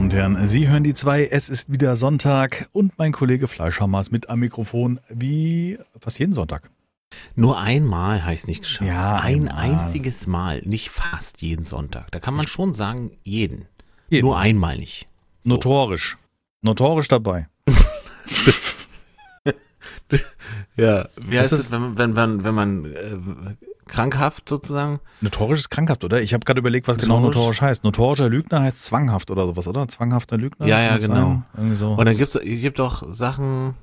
Damen und Herren, Sie hören die zwei. Es ist wieder Sonntag und mein Kollege Fleischhammer ist mit am Mikrofon wie fast jeden Sonntag. Nur einmal heißt nicht geschafft. Ja, ein einmal. einziges Mal, nicht fast jeden Sonntag. Da kann man schon sagen, jeden. Jeden. Nur einmal nicht. So. Notorisch. Notorisch dabei. Ja, wie heißt es, wenn, man- wenn, wenn, wenn man äh, krankhaft sozusagen? Notorisch ist krankhaft, oder? Ich habe gerade überlegt, was genau Notorisch? notorisch heißt. Notorischer Lügner heißt zwanghaft oder sowas, oder? Zwanghafter Lügner? Ja, ja, genau. so. Und dann gibt's, es gibt doch Sachen,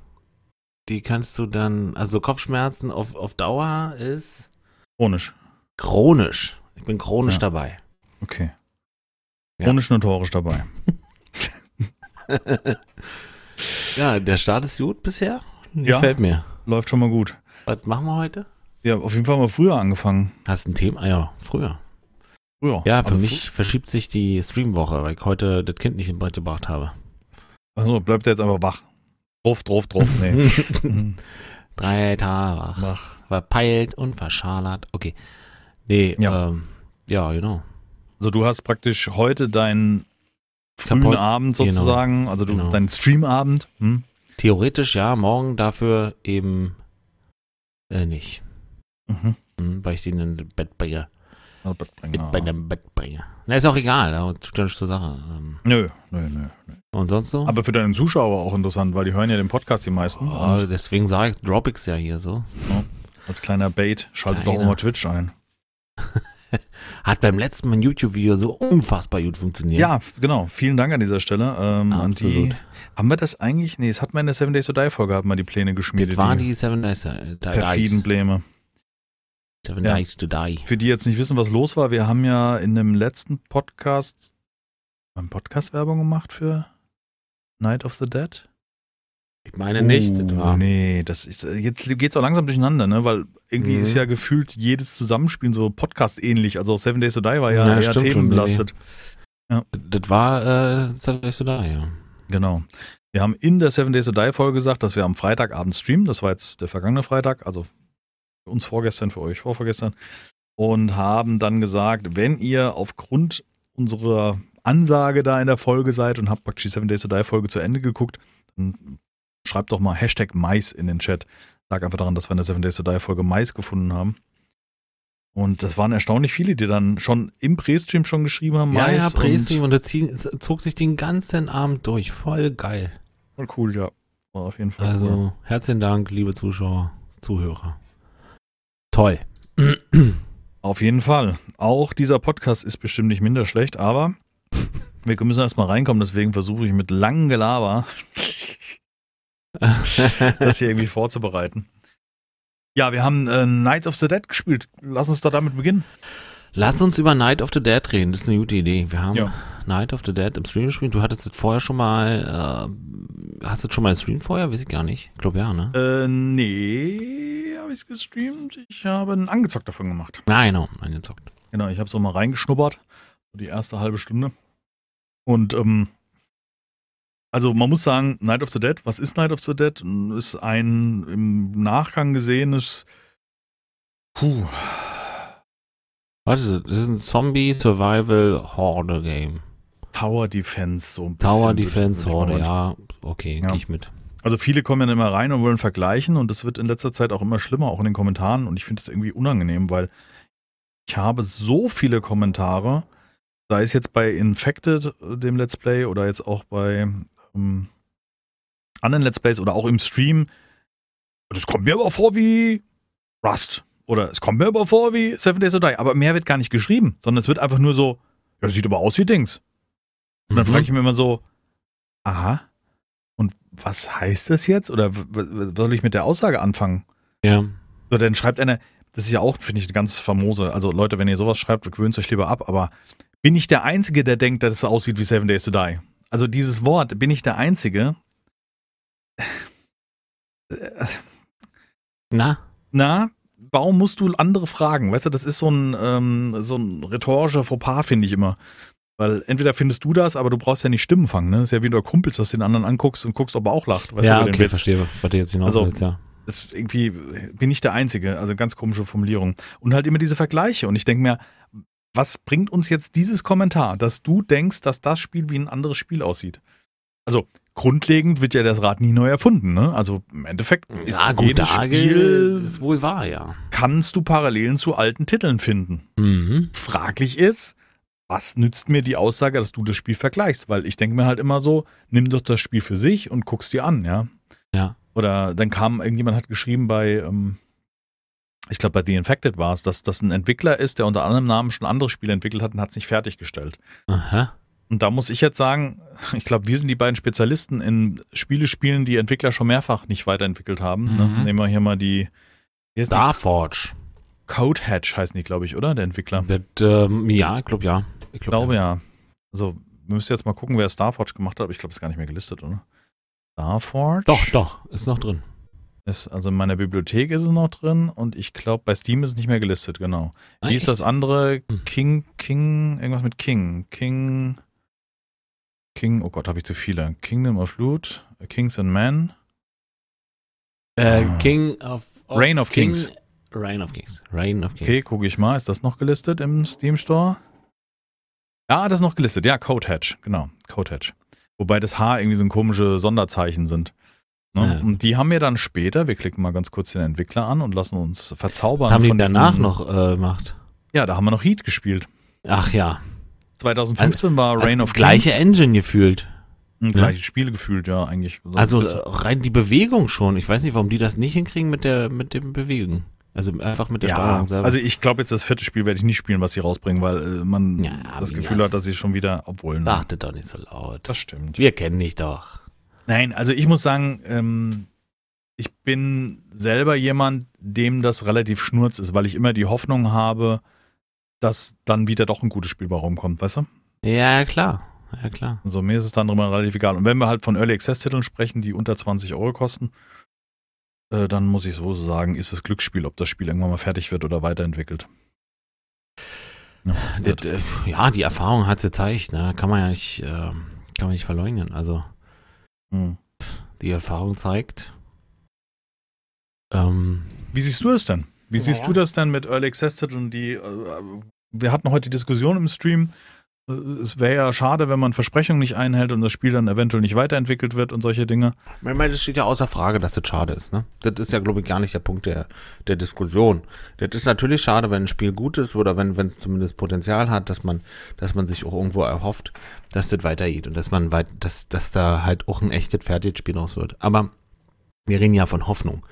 die kannst du dann, also Kopfschmerzen auf, auf Dauer ist Chronisch. chronisch. Ich bin chronisch Ja. dabei. Okay. Ja. Chronisch notorisch dabei. Ja, der Start ist gut bisher. Ja. Gefällt mir. Läuft schon mal gut. Was machen wir heute? Ja, auf jeden Fall wir früher angefangen. Hast ein Thema? Ah ja, früher. Früher. Ja, für Also mich verschiebt sich die Streamwoche, weil ich heute das Kind nicht im Bett gebracht habe. Also bleibt er jetzt einfach wach. Drauf, drauf, drauf. Nee. Mhm. Drei Tage wach. wach. Verpeilt und verschalert. Okay. Nee, Ja. ähm, ja, genau. Also du hast praktisch heute deinen frühen hab heut- Abend genau. sozusagen, also du Genau. deinen Streamabend. Hm? Theoretisch ja, morgen dafür eben äh, nicht. Mhm. Hm, weil ich sie in ein Bett bringe. Mit ja. bei dem Bett bringe. Na, ist auch egal, da tut ja nichts zur Sache. Ähm, Nö, nö, nö, nö. Und sonst so? Aber für deine Zuschauer auch interessant, weil die hören ja den Podcast die meisten. oh, Und deswegen sage ich, drop ich's ja hier so. als kleiner Bait schaltet doch Kleiner. auch mal Twitch ein. Hat beim letzten Mal ein YouTube-Video so unfassbar gut funktioniert. Ja, genau. Vielen Dank an dieser Stelle. Ähm, an die, Absolut. haben wir das eigentlich? Nee, es hat man in der Seven Days to Die Folge, haben wir die Pläne geschmiedet. Das war die Seven Days äh, perfiden Dice. Pläne. Seven Ja. Days to Die. Für die jetzt nicht wissen, was los war, wir haben ja in dem letzten Podcast haben Podcast Werbung gemacht für Night of the Dead. Ich meine nicht. Oh, war, nee, das ist, jetzt geht's auch langsam durcheinander, ne? Weil irgendwie Mhm. ist ja gefühlt jedes Zusammenspielen so Podcast-ähnlich. Also Seven Days to Die war ja, Ja, eher stimmt schon, themenbelastet. Das war äh, Seven Days to Die, ja. Genau. Wir haben in der Seven Days to Die Folge gesagt, dass wir am Freitagabend streamen. Das war jetzt der vergangene Freitag, also für uns vorgestern, für euch vorvorgestern. Und haben dann gesagt, wenn ihr aufgrund unserer Ansage da in der Folge seid und habt praktisch die Seven Days to Die Folge zu Ende geguckt, dann schreibt doch mal Hashtag Mais in den Chat. Lag einfach daran, dass wir in der Seven Days to Die Folge Mais gefunden haben. Und das waren erstaunlich viele, die dann schon im Pre-Stream schon geschrieben haben. Ja, Mais ja, Pressing und- und zie- es zog sich den ganzen Abend durch. Voll geil. Voll cool, ja. War auf jeden Fall cool. Also, herzlichen Dank, liebe Zuschauer, Zuhörer. Toll. Auf jeden Fall. Auch dieser Podcast ist bestimmt nicht minder schlecht, aber wir müssen erstmal reinkommen, deswegen versuche ich mit langem Gelaber das hier irgendwie vorzubereiten. Ja, wir haben äh, Night of the Dead gespielt. Lass uns doch damit beginnen. Lass uns über Night of the Dead reden. Das ist eine gute Idee. Wir haben Ja. Night of the Dead im Stream gespielt. Du hattest das vorher schon mal. Äh, hast du schon mal gestreamt vorher? Weiß ich gar nicht. Ich glaube ja, ne? Äh, nee, habe ich es gestreamt. Ich habe einen angezockt davon gemacht. Nein, genau. Eingezockt. Genau, ich habe so mal reingeschnuppert. So die erste halbe Stunde. Und, ähm, also man muss sagen, Night of the Dead, was ist Night of the Dead? Ist ein im Nachgang gesehenes, puh, Was ist das? Das ist ein Zombie Survival Horde Game. Tower Defense. So ein bisschen, Tower Defense Horde, ja. Okay, Ja. gehe ich mit. Also viele kommen ja immer rein und wollen vergleichen und das wird in letzter Zeit auch immer schlimmer, auch in den Kommentaren und ich finde das irgendwie unangenehm, weil ich habe so viele Kommentare, sei es jetzt bei Infected, äh, dem Let's Play, oder jetzt auch bei ähm, anderen Let's Plays oder auch im Stream. Das kommt mir aber vor wie Rust. Oder es kommt mir aber vor wie Seven Days to Die. Aber mehr wird gar nicht geschrieben, sondern es wird einfach nur so, ja, sieht aber aus wie Dings. Und dann Mhm. frage ich mich immer so, aha, und was heißt das jetzt? Oder was soll ich mit der Aussage anfangen? Ja. So, dann schreibt einer, das ist ja auch, finde ich, eine ganz famose. Also Leute, wenn ihr sowas schreibt, gewöhnt euch lieber ab, aber bin ich der Einzige, der denkt, dass es aussieht wie Seven Days to Die? Also dieses Wort, bin ich der Einzige? Na? Na, warum musst du andere fragen? Weißt du, das ist so ein, ähm, so ein rhetorischer Fauxpas, finde ich immer. Weil entweder findest du das, aber du brauchst ja nicht Stimmen fangen, ne? Das ist ja wie du Kumpels, dass du den anderen anguckst und guckst, ob er auch lacht. Weißt ja, du, okay, verstehe, was du jetzt hinaus Also- willst, ja. Irgendwie bin ich der Einzige. Also ganz komische Formulierung. Und halt immer diese Vergleiche. Und ich denke mir, was bringt uns jetzt dieses Kommentar, dass du denkst, dass das Spiel wie ein anderes Spiel aussieht? Also grundlegend wird ja das Rad nie neu erfunden, ne? Also im Endeffekt ist Ja, gut, jedes Spiel ist wohl wahr, ja. kannst du Parallelen zu alten Titeln finden. Mhm. Fraglich ist, was nützt mir die Aussage, dass du das Spiel vergleichst? Weil ich denke mir halt immer so, nimm doch das Spiel für sich und guck's dir an, ja. Ja. Oder dann kam, irgendjemand hat geschrieben bei, ähm, ich glaube bei The Infected war es, dass das ein Entwickler ist, der unter anderem Namen schon andere Spiele entwickelt hat und hat es nicht fertiggestellt. Aha. Und da muss ich jetzt sagen, ich glaube, wir sind die beiden Spezialisten in Spiele spielen, die Entwickler schon mehrfach nicht weiterentwickelt haben. Ne? Mhm. Nehmen wir hier mal die, hier ist die Starforge. Code Hatch heißen die, glaube ich, oder? Der Entwickler. Das, ähm, ja, ich glaube ja. Ich glaube ja. Also, wir müssen jetzt mal gucken, wer Starforge gemacht hat, aber ich glaube, ist gar nicht mehr gelistet, oder? Starforge? Doch, doch, ist noch drin. Ist, also in meiner Bibliothek ist es noch drin und ich glaube, bei Steam ist es nicht mehr gelistet, genau. Ah, Wie ist das andere? Hm. King, King, irgendwas mit King. King, King, oh Gott, habe ich zu viele. Kingdom of Loot, Kings and Men. Äh, Ah. King of, Reign of King- Kings. Reign of Kings. Reign of Kings. Okay, gucke ich mal. Ist das noch gelistet im Steam Store? Ja, das ist noch gelistet. Ja, Code Hatch, genau. Code Hatch. Wobei das H irgendwie so ein komische Sonderzeichen sind. Ne? Ja. Und die haben wir dann später, wir klicken mal ganz kurz den Entwickler an und lassen uns verzaubern. Was haben die von danach noch äh, gemacht? Ja, da haben wir noch Heat gespielt. Ach ja. 2015 war Reign also of gleiche Kings. Engine gefühlt. Ein ne? gleiches Spiel gefühlt, ja, eigentlich. Also bis- äh, rein die Bewegung schon. Ich weiß nicht, warum die das nicht hinkriegen mit der mit dem Bewegen. Also einfach mit der ja, Steuerung selber. also ich glaube jetzt das vierte Spiel werde ich nicht spielen, was sie rausbringen, weil äh, man Ja, das Gefühl hat, dass sie schon wieder, obwohl, ne, Achtet doch nicht so laut. das stimmt. Wir kennen dich doch. Nein, also ich muss sagen, ähm, ich bin selber jemand, dem das relativ schnurz ist, weil ich immer die Hoffnung habe, dass dann wieder doch ein gutes Spiel bei rumkommt, weißt du? Ja, klar. Ja, klar. Also mir ist es dann immer relativ egal. Und wenn wir halt von Early Access Titeln sprechen, die unter 20 Euro kosten, äh, dann muss ich so sagen, ist es Glücksspiel, ob das Spiel irgendwann mal fertig wird oder weiterentwickelt. Ja, Das, äh, ja, die Erfahrung hat es gezeigt, ne? Kann man ja nicht, äh, kann man nicht verleugnen. Also Hm. die Erfahrung zeigt. Ähm, Wie siehst du es denn? Wie siehst Naja. du das denn mit Early Access Titeln, die äh, wir hatten heute die Diskussion im Stream, äh, es wäre ja schade, wenn man Versprechungen nicht einhält und das Spiel dann eventuell nicht weiterentwickelt wird und solche Dinge. ich meine, das steht ja außer Frage, dass das schade ist, ne? Das ist ja, glaube ich, gar nicht der Punkt der, der Diskussion. Das ist natürlich schade, wenn ein Spiel gut ist oder wenn es zumindest Potenzial hat, dass man, dass man sich auch irgendwo erhofft, dass das weitergeht und dass man weit, dass, dass da halt auch ein echtes fertiges Spiel raus wird. Aber wir reden ja von Hoffnung.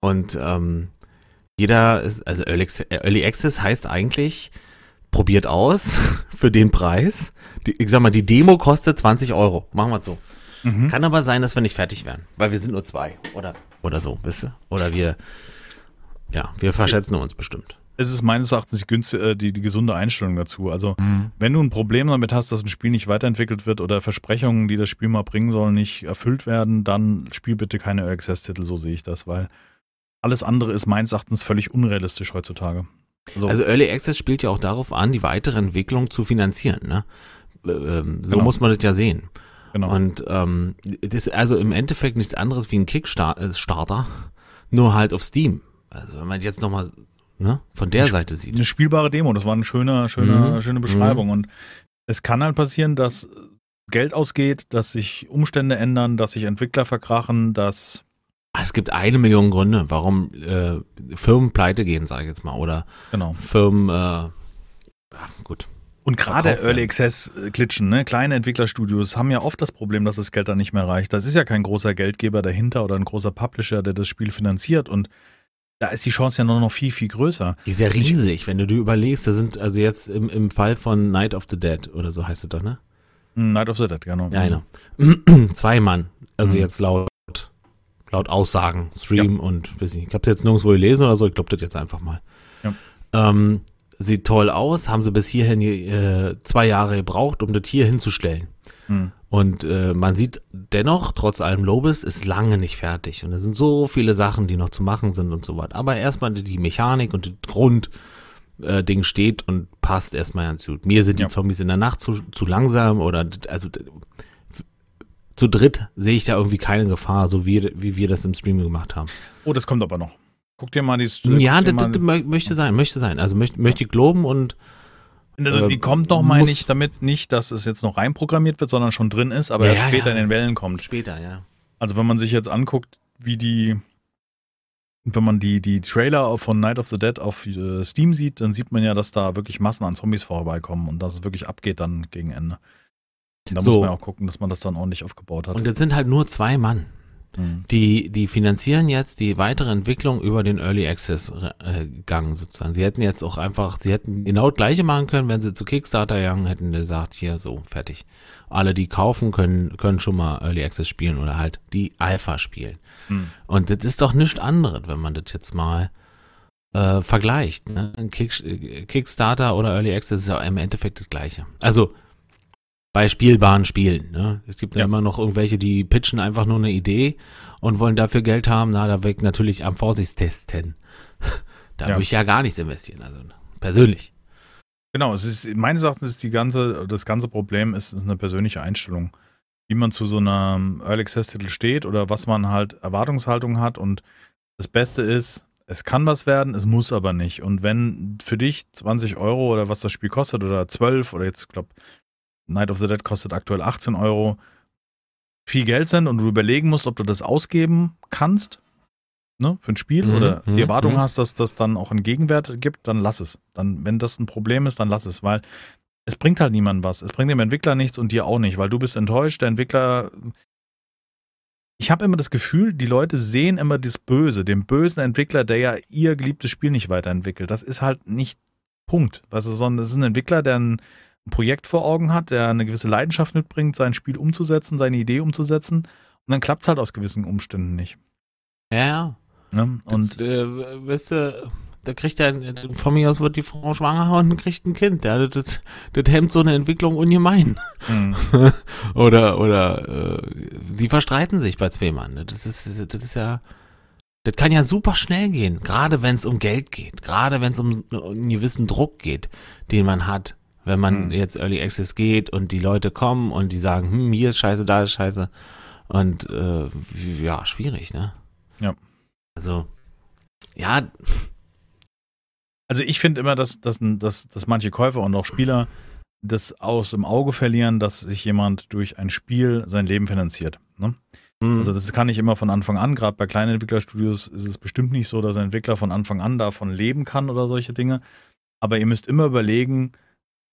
Und ähm, jeder ist, also Early Access heißt eigentlich, probiert aus für den Preis. Die, ich sag mal, die Demo kostet 20 Euro. Machen wir es so. Mhm. Kann aber sein, dass wir nicht fertig werden, weil wir sind nur zwei. Oder, oder so, wisst ihr? Oder wir, ja, wir verschätzen uns bestimmt. Es ist meines Erachtens die, günst- äh, die, die gesunde Einstellung dazu. Also, wenn du ein Problem damit hast, dass ein Spiel nicht weiterentwickelt wird oder Versprechungen, die das Spiel mal bringen sollen, nicht erfüllt werden, dann spiel bitte keine Early Access Titel, so sehe ich das, weil alles andere ist meines Erachtens völlig unrealistisch heutzutage. So. Also Early Access spielt ja auch darauf an, die weitere Entwicklung zu finanzieren, ne? Äh, ähm, so Genau. muss man das ja sehen. genau. Und ähm, das ist also im Endeffekt nichts anderes wie ein Kickstarter, nur halt auf Steam. Also wenn man jetzt nochmal ne, von der Seite sieht. eine spielbare Demo. Das war eine schöne, schöne, Mhm. schöne Beschreibung. Und es kann halt passieren, dass Geld ausgeht, dass sich Umstände ändern, dass sich Entwickler verkrachen, dass Es gibt eine Million Gründe, warum äh, Firmen pleite gehen, sage ich jetzt mal. Oder genau. Firmen, äh, ja, gut. Und gerade Early. Access äh, Klitschen, ne? kleine Entwicklerstudios haben ja oft das Problem, dass das Geld dann nicht mehr reicht. Das ist ja kein großer Geldgeber dahinter oder ein großer Publisher, der das Spiel finanziert. Und da ist die Chance ja nur noch viel, viel größer. Die ist ja riesig, wenn du dir überlegst, da sind also jetzt im, im Fall von Night of the Dead oder so heißt es doch, ne? Hm, Night of the Dead, genau. Ja, genau. Zwei Mann, also Mhm. jetzt laut, laut Aussagen, Stream und weiß nicht, ich habe jetzt nirgendwo gelesen oder so, ich glaube das jetzt einfach mal. Ja. Ähm, sieht toll aus, haben sie bis hierhin äh, zwei Jahre gebraucht, um das hier hinzustellen. Hm. Und äh, man sieht dennoch, trotz allem Lobes, ist lange nicht fertig. Und es sind so viele Sachen, die noch zu machen sind und so weiter. Aber erstmal die Mechanik und das Grund, äh, steht und passt erstmal ganz gut. Mir sind die Ja. Zombies in der Nacht zu, zu langsam oder also zu dritt sehe ich da irgendwie keine Gefahr, so wie, wie wir das im Stream gemacht haben. Oh, das kommt aber noch. Guck dir mal die. ja, das, das mö- möchte sein, möchte sein. Also möchte, möchte ich loben und Also die äh, kommt noch, meine ich, damit nicht, dass es jetzt noch reinprogrammiert wird, sondern schon drin ist, aber Ja, erst später ja. in den Wellen kommt. Später, ja. Also wenn man sich jetzt anguckt, wie die, wenn man die, die Trailer von Night of the Dead auf äh, Steam sieht, dann sieht man ja, dass da wirklich Massen an Zombies vorbeikommen und dass es wirklich abgeht dann gegen Ende. Da So. muss man auch gucken, dass man das dann ordentlich aufgebaut hat. Und das sind halt nur zwei Mann. Mhm. Die, die finanzieren jetzt die weitere Entwicklung über den Early Access äh, Gang sozusagen. Sie hätten jetzt auch einfach, sie hätten genau das gleiche machen können, wenn sie zu Kickstarter gegangen hätten, gesagt, hier so, fertig. Alle, die kaufen, können, können schon mal Early Access spielen oder halt die Alpha spielen. Mhm. Und das ist doch nichts anderes, wenn man das jetzt mal äh, vergleicht. Ne? Kick, äh, Kickstarter oder Early Access ist ja im Endeffekt das gleiche. Also bei spielbaren Spielen. Ne? Es gibt ja. Ja. immer noch irgendwelche, die pitchen einfach nur eine Idee und wollen dafür Geld haben. Na, da weg natürlich am Vorsichtstesten. da Ja. würde ich ja gar nichts investieren. Also persönlich. Genau, es ist, meines Erachtens ist die ganze, das ganze Problem ist, ist eine persönliche Einstellung. Wie man zu so einem Early Access Titel steht oder was man halt Erwartungshaltung hat und das Beste ist, es kann was werden, es muss aber nicht. Und wenn für dich 20 Euro oder was das Spiel kostet oder 12 oder jetzt, glaube Night of the Dead kostet aktuell 18 Euro, viel Geld sind und du überlegen musst, ob du das ausgeben kannst, ne, für ein Spiel Mhm, oder mhm, die Erwartung mhm. hast, dass das dann auch einen Gegenwert gibt, dann lass es. Dann, wenn das ein Problem ist, dann lass es, weil es bringt halt niemandem was. Es bringt dem Entwickler nichts und dir auch nicht, weil du bist enttäuscht. Der Entwickler. Ich habe immer das Gefühl, die Leute sehen immer das Böse, den bösen Entwickler, der ja ihr geliebtes Spiel nicht weiterentwickelt. Das ist halt nicht Punkt. Weißt du, sondern es ist ein Entwickler, der ein, ein Projekt vor Augen hat, der eine gewisse Leidenschaft mitbringt, sein Spiel umzusetzen, seine Idee umzusetzen. Und dann klappt es halt aus gewissen Umständen nicht. Ja. Ne? Und Und äh, weißt du, da kriegt er, von mir aus wird die Frau schwanger und kriegt ein Kind. Ja, das, das, das hemmt so eine Entwicklung ungemein. mh, oder oder äh, die verstreiten sich bei zwei Mann. Das ist, das ist ja, das kann ja super schnell gehen, gerade wenn es um Geld geht, gerade wenn es um einen gewissen Druck geht, den man hat, wenn man Hm. jetzt Early Access geht und die Leute kommen und die sagen, hm, hier ist scheiße, da ist scheiße. Und äh, ja, schwierig, ne? Ja. Also, ja, Also ich finde immer, dass, dass, dass, dass manche Käufer und auch Spieler das aus dem Auge verlieren, dass sich jemand durch ein Spiel sein Leben finanziert. Ne? hm, Also das kann nicht immer von Anfang an, gerade bei kleinen Entwicklerstudios ist es bestimmt nicht so, dass ein Entwickler von Anfang an davon leben kann oder solche Dinge. Aber ihr müsst immer überlegen,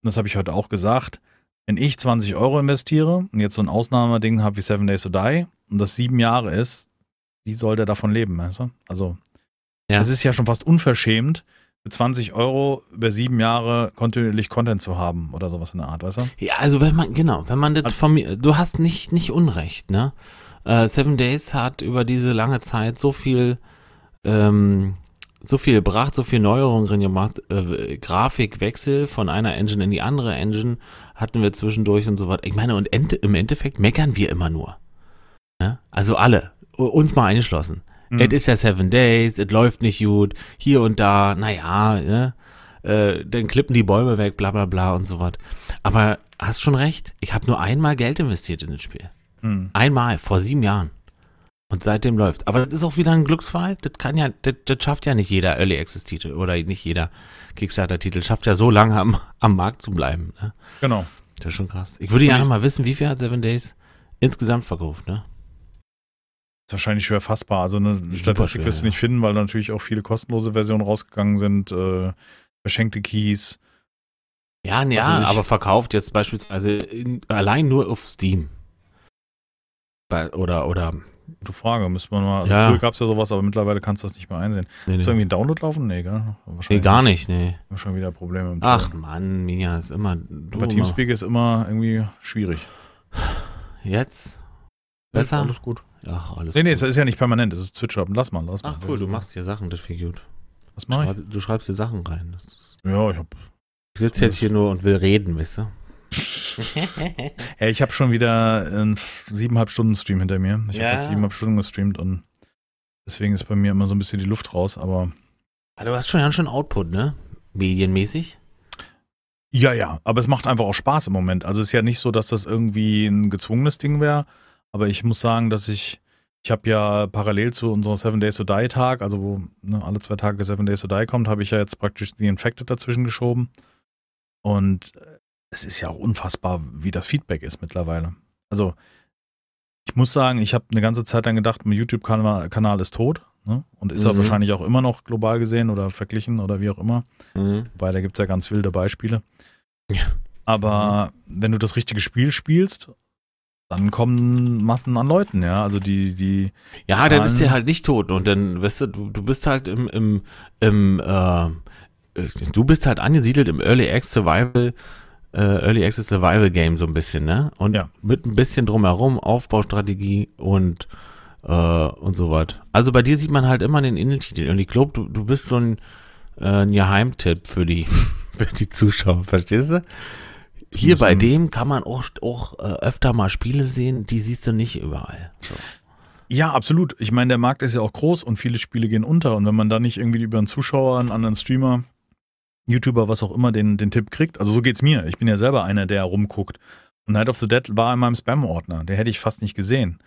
das habe ich heute auch gesagt, wenn ich 20 Euro investiere und jetzt so ein Ausnahmeding habe wie Seven Days to Die und das sieben Jahre ist, wie soll der davon leben, weißt du? Also Ja. es ist ja schon fast unverschämt, für 20 Euro über sieben Jahre kontinuierlich Content zu haben oder sowas in der Art, weißt du? Ja, also wenn man, genau, wenn man das Also- von mir, du hast nicht, nicht Unrecht, ne? Äh, Seven Days hat über diese lange Zeit so viel, ähm, so viel gebracht, so viel Neuerungen drin gemacht, äh, Grafikwechsel von einer Engine in die andere Engine hatten wir zwischendurch und so was. Ich meine, und ent, im Endeffekt meckern wir immer nur. Ne? Also alle, uns mal eingeschlossen. Mhm. Es ist ja Seven Days, es läuft nicht gut, hier und da, naja, ne? äh, dann klippen die Bäume weg, bla bla bla und so was. Aber hast schon recht, ich habe nur einmal Geld investiert in das Spiel. Mhm. Einmal, vor sieben Jahren. Und seitdem läuft. Aber das ist auch wieder ein Glücksfall. Das kann ja, das, das schafft ja nicht jeder Early Access Titel oder nicht jeder Kickstarter Titel. Schafft ja so lange am, am Markt zu bleiben. Ne? Genau. Das ist schon krass. Ich würde ja noch mal wissen, wie viel hat Seven Days insgesamt verkauft, ne? Ist wahrscheinlich schwer fassbar. Also eine Statistik schwer, wirst du nicht finden, weil natürlich auch viele kostenlose Versionen rausgegangen sind, äh, verschenkte Keys. Ja, ja, Also aber verkauft jetzt beispielsweise in, allein nur auf Steam. Bei, oder, oder, Gute Frage, müsste man mal. Also Ja. früher gab es ja sowas, aber mittlerweile kannst du das nicht mehr einsehen. nee, Ist nee. irgendwie ein Download laufen? Nee, gell? Nee gar nicht, nee. Haben Schon wieder Probleme im Ach Ton. Mann, Minja, ist immer, du Bei immer. Teamspeak ist immer irgendwie schwierig. Jetzt? Besser? Alles gut. Ach, alles Nee, nee, gut. es ist ja nicht permanent, es ist Switch up. Lass mal, lass mal. Ach cool, du machst hier Sachen, das finde ich gut. Was mach ich? Du schreibst hier Sachen rein. Ja, ich hab. ich sitze jetzt hier nur und will reden, weißt du? Ey, ich habe schon wieder einen siebeneinhalb Stunden Stream hinter mir. Ich Ja. habe jetzt siebeneinhalb Stunden gestreamt und deswegen ist bei mir immer so ein bisschen die Luft raus, aber Ah, du hast schon ganz schön Output, ne? Medienmäßig. Ja, ja, aber es macht einfach auch Spaß im Moment. Also es ist ja nicht so, dass das irgendwie ein gezwungenes Ding wäre, aber ich muss sagen, dass ich, ich habe ja parallel zu unserem Seven Days to Die Tag, also wo ne, alle zwei Tage Seven Days to Die kommt, habe ich ja jetzt praktisch The Infected dazwischen geschoben. Und es ist ja auch unfassbar, wie das Feedback ist mittlerweile. Also, ich muss sagen, ich habe eine ganze Zeit lang gedacht, mein YouTube-Kanal ist tot. Ne? Und ist mhm. er wahrscheinlich auch immer noch global gesehen oder verglichen oder wie auch immer. Mhm. Weil da gibt es ja ganz wilde Beispiele. Ja. Aber mhm. wenn du das richtige Spiel spielst, dann kommen Massen an Leuten, ja. Also die, die. Ja, Zahlen dann ist der halt nicht tot und dann, weißt du, du, du bist halt im, im, im äh, du bist halt angesiedelt im Early Access Survival, äh, Early Access Survival Game so ein bisschen, ne? Und ja. mit ein bisschen drumherum, Aufbaustrategie und äh, und so was. Also bei dir sieht man halt immer den Innentitel und ich glaube, du, du bist so ein, äh, ein Geheimtipp für die, für die Zuschauer, verstehst du? Hier bei dem kann man auch, auch äh, öfter mal Spiele sehen, die siehst du nicht überall. So. Ja, absolut. Ich meine, der Markt ist ja auch groß und viele Spiele gehen unter. Und wenn man da nicht irgendwie über einen Zuschauer, einen anderen Streamer, YouTuber, was auch immer, den, den Tipp kriegt, also so geht's mir. Ich bin ja selber einer, der rumguckt. Und Night of the Dead war in meinem Spam-Ordner. Der hätte ich fast nicht gesehen.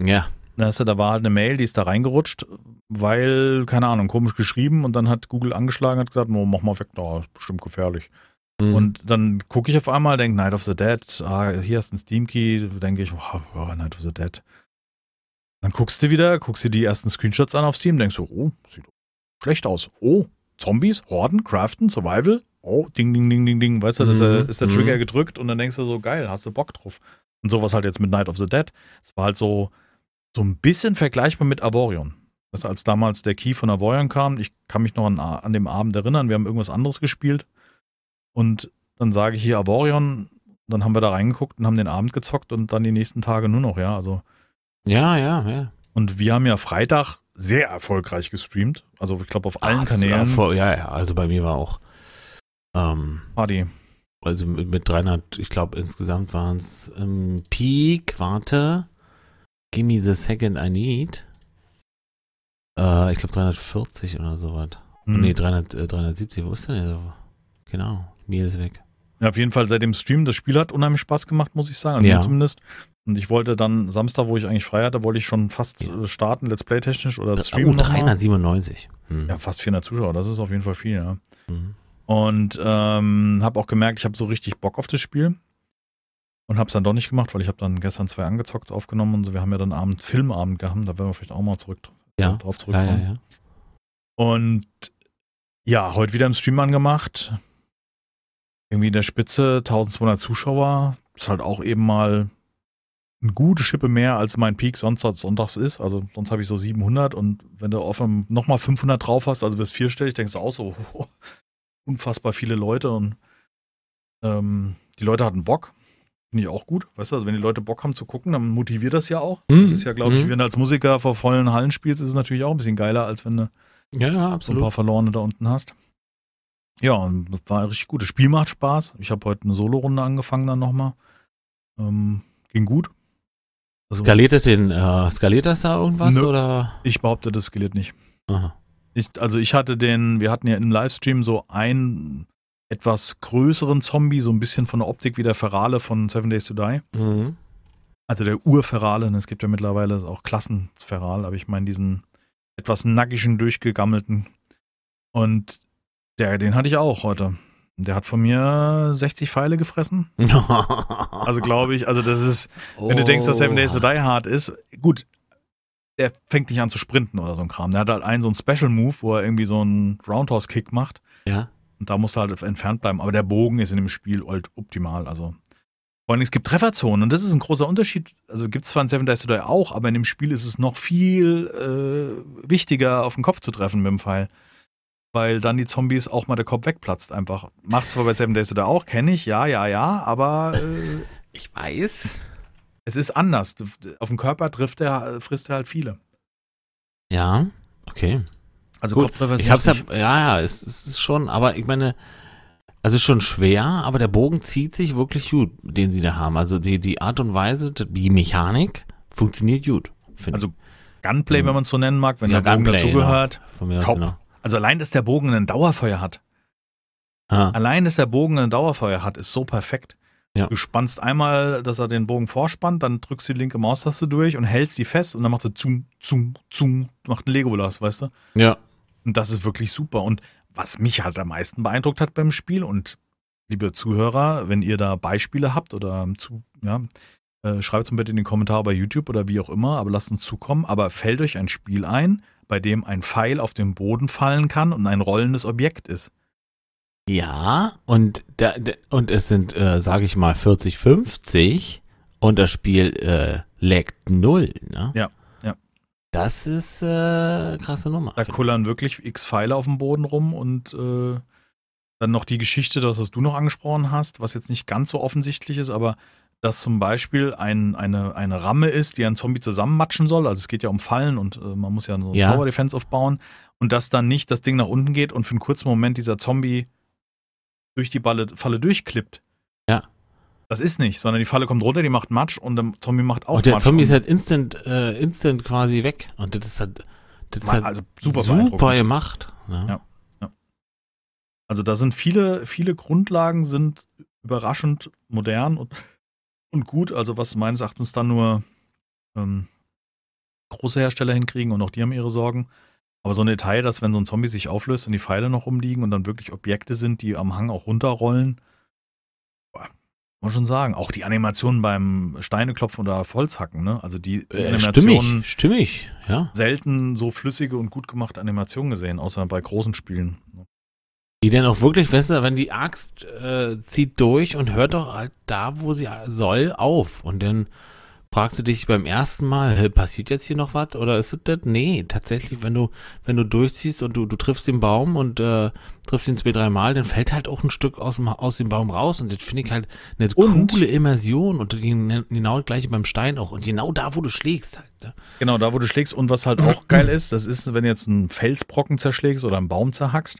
Ja. Weißt du, da war halt eine Mail, die ist da reingerutscht, weil, keine Ahnung, komisch geschrieben und dann hat Google angeschlagen und gesagt, no, mach mal weg, da ist bestimmt gefährlich. Mhm. Und dann gucke ich auf einmal, denke Night of the Dead, ah, hier ist ein Steam-Key, denke ich, oh, oh, Night of the Dead. Dann guckst du wieder, guckst dir die ersten Screenshots an auf Steam, denkst du, oh, sieht schlecht aus. Oh, Zombies, Horden, Craften, Survival. Oh, ding, ding, ding, ding, ding. Weißt du, mhm. ist, ist der Trigger mhm. gedrückt und dann denkst du so, geil, hast du Bock drauf. Und sowas halt jetzt mit Night of the Dead. Es war halt so, so ein bisschen vergleichbar mit Avorion. Das als damals der Key von Avorion kam, ich kann mich noch an, an dem Abend erinnern, wir haben irgendwas anderes gespielt. Und dann sage ich hier Avorion, dann haben wir da reingeguckt und haben den Abend gezockt und dann die nächsten Tage nur noch, ja. Also. Ja, ja, ja. Und wir haben ja Freitag sehr erfolgreich gestreamt. Also ich glaube auf allen Ach, Kanälen. Ja, ja, also bei mir war auch ähm, Party. Also mit, mit 300, ich glaube insgesamt waren es ähm, Peak, warte, Gimme the Second I Need. Äh, ich glaube 340 oder sowas. Hm. Nee, 300, äh, 370, wo ist denn der? Genau, mir ist weg. Ja, auf jeden Fall seit dem Stream, das Spiel hat unheimlich Spaß gemacht, muss ich sagen. Also ja. zumindest. Und ich wollte dann Samstag, wo ich eigentlich frei hatte, wollte ich schon fast ja. Äh, starten, Let's Play technisch oder das, streamen. Oh, 397. Hm. Ja, fast 400 Zuschauer, das ist auf jeden Fall viel, ja. Mhm. Und ähm, habe auch gemerkt, ich habe so richtig Bock auf das Spiel. Und habe es dann doch nicht gemacht, weil ich habe dann gestern zwei angezockt aufgenommen und so. Wir haben ja dann Abend Filmabend gehabt, da werden wir vielleicht auch mal zurück ja. drauf zurückkommen. Ja, ja, ja. Und ja, heute wieder im Stream angemacht. Irgendwie in der Spitze 1200 Zuschauer. Ist halt auch eben mal eine gute Schippe mehr als mein Peak sonst sonntags ist. Also sonst habe ich so 700 und wenn du auf einem nochmal 500 drauf hast, also wirst vierstellig, denkst du auch so, oh, unfassbar viele Leute und ähm, die Leute hatten Bock. Finde ich auch gut. Weißt du, also wenn die Leute Bock haben zu gucken, dann motiviert das ja auch. Mhm. Das ist ja, glaube ich, mhm. wenn du als Musiker vor vollen Hallen spielst, ist es natürlich auch ein bisschen geiler, als wenn du ja, ja, so ein paar Verlorene da unten hast. Ja, und das war richtig gut. Das Spiel macht Spaß. Ich habe heute eine Solo-Runde angefangen dann nochmal. Ähm, ging gut. Also, skaliert das den, äh, skaliert das da irgendwas nö, oder? Ich behaupte, das skaliert nicht. Aha. Ich, also ich hatte den, wir hatten ja im Livestream so einen etwas größeren Zombie, so ein bisschen von der Optik wie der Ferale von Seven Days to Die. Mhm. Also der Urferale, es gibt ja mittlerweile auch Klassenferal, aber ich meine diesen etwas nackigen, durchgegammelten. Und der, den hatte ich auch heute. Der hat von mir 60 Pfeile gefressen. also glaube ich, also das ist, wenn du denkst, dass Seven Days to Die hart ist, gut, der fängt nicht an zu sprinten oder so ein Kram. Der hat halt einen so einen Special Move, wo er irgendwie so einen Roundhouse-Kick macht. Ja. Und da musst du halt entfernt bleiben. Aber der Bogen ist in dem Spiel halt optimal. Also. Vor allem, es gibt Trefferzonen und das ist ein großer Unterschied. Also gibt es zwar in Seven Days to Die auch, aber in dem Spiel ist es noch viel äh, wichtiger, auf den Kopf zu treffen mit dem Pfeil. Weil dann die Zombies auch mal der Kopf wegplatzt einfach. Macht zwar bei Seven Days Die auch, kenne ich, ja, ja, ja, aber. Äh, ich weiß. Es ist anders. Auf dem Körper trifft er, frisst er halt viele. Ja, okay. Also Gut, Kopftreffer ist ich hab's ja, ja, ja, es, es ist schon, aber ich meine, also schon schwer, aber der Bogen zieht sich wirklich gut, den sie da haben. Also die, die Art und Weise, die Mechanik funktioniert gut. Also Gunplay, mhm. wenn man es so nennen mag, wenn ja, der Bogen dazugehört. Genau. Also allein, dass der Bogen einen Dauerfeuer hat. Ah. Allein, dass der Bogen einen Dauerfeuer hat, ist so perfekt. Ja. Du spannst einmal, dass er den Bogen vorspannt, dann drückst du die linke Maustaste durch und hältst die fest und dann macht er zum, zum, zum, macht ein Legolas, weißt du? Ja. Und das ist wirklich super. Und was mich halt am meisten beeindruckt hat beim Spiel und liebe Zuhörer, wenn ihr da Beispiele habt oder zu, ja, äh, schreibt es mir bitte in den Kommentar bei YouTube oder wie auch immer, aber lasst uns zukommen. Aber fällt euch ein Spiel ein, bei dem ein Pfeil auf den Boden fallen kann und ein rollendes Objekt ist? Ja, und, da, und es sind, äh, sage ich mal, 40, 50 und das Spiel äh, laggt null. Ne? Ja, ja. Das ist äh, krasse Nummer. Da kullern wirklich x Pfeile auf dem Boden rum und äh, dann noch die Geschichte, das, was du noch angesprochen hast, was jetzt nicht ganz so offensichtlich ist, aber dass zum Beispiel ein, eine, eine Ramme ist, die ein Zombie zusammenmatschen soll. Also es geht ja um Fallen und äh, man muss ja so Ja. Tower Defense aufbauen. Und dass dann nicht das Ding nach unten geht und für einen kurzen Moment dieser Zombie durch die Balle, Falle durchklippt. Ja. Das ist nicht, sondern die Falle kommt runter, die macht Matsch und der Zombie macht auch Und der Matsch. Zombie ist halt instant, äh, instant quasi weg. Und das ist halt, das ist halt also super super, gemacht. Ne? Ja. Also da sind viele, viele Grundlagen sind überraschend modern und, und gut. Also was meines Erachtens dann nur ähm, große Hersteller hinkriegen und auch die haben ihre Sorgen. Aber so ein Detail, dass wenn so ein Zombie sich auflöst und die Pfeile noch rumliegen und dann wirklich Objekte sind, die am Hang auch runterrollen, boah, muss schon sagen. Auch die Animationen beim Steineklopfen oder Holzhacken, ne? Also die Äh, Animationen stimmig, stimmig, ja. selten so flüssige und gut gemachte Animationen gesehen, außer bei großen Spielen. Die dann auch wirklich, weißt du, wenn die Axt äh, zieht durch und hört doch halt da, wo sie soll, auf. Und dann fragst du dich beim ersten Mal, passiert jetzt hier noch was? Oder ist es das? Nee, tatsächlich, wenn du, wenn du durchziehst und du, du triffst den Baum und äh, triffst ihn zwei, drei Mal, dann fällt halt auch ein Stück aus dem, aus dem Baum raus. Und das finde ich halt eine Und- coole Immersion. Und genau das gleiche beim Stein auch. Und genau da, wo du schlägst halt. Ne? Genau, da wo du schlägst und was halt auch geil ist, das ist, wenn du jetzt einen Felsbrocken zerschlägst oder einen Baum zerhackst,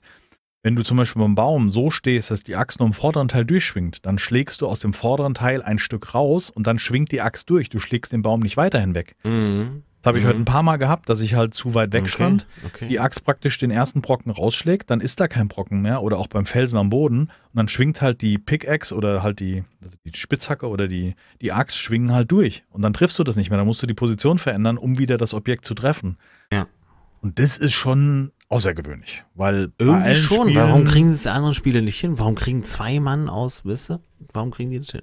wenn du zum Beispiel beim Baum so stehst, dass die Axt nur im vorderen Teil durchschwingt, dann schlägst du aus dem vorderen Teil ein Stück raus und dann schwingt die Axt durch. Du schlägst den Baum nicht weiter hinweg. Mhm. Das habe ich Mhm. heute ein paar Mal gehabt, dass ich halt zu weit weg stand, Okay. die Axt praktisch den ersten Brocken rausschlägt, dann ist da kein Brocken mehr oder auch beim Felsen am Boden und dann schwingt halt die Pickaxe oder halt die, also die Spitzhacke oder die, die Axt schwingen halt durch und dann triffst du das nicht mehr, dann musst du die Position verändern, um wieder das Objekt zu treffen. Ja. Und das ist schon außergewöhnlich, weil Irgendwie schon. Spielen, Warum kriegen es die anderen Spiele nicht hin? Warum kriegen zwei Mann aus, wisst ihr? Warum kriegen die das hin?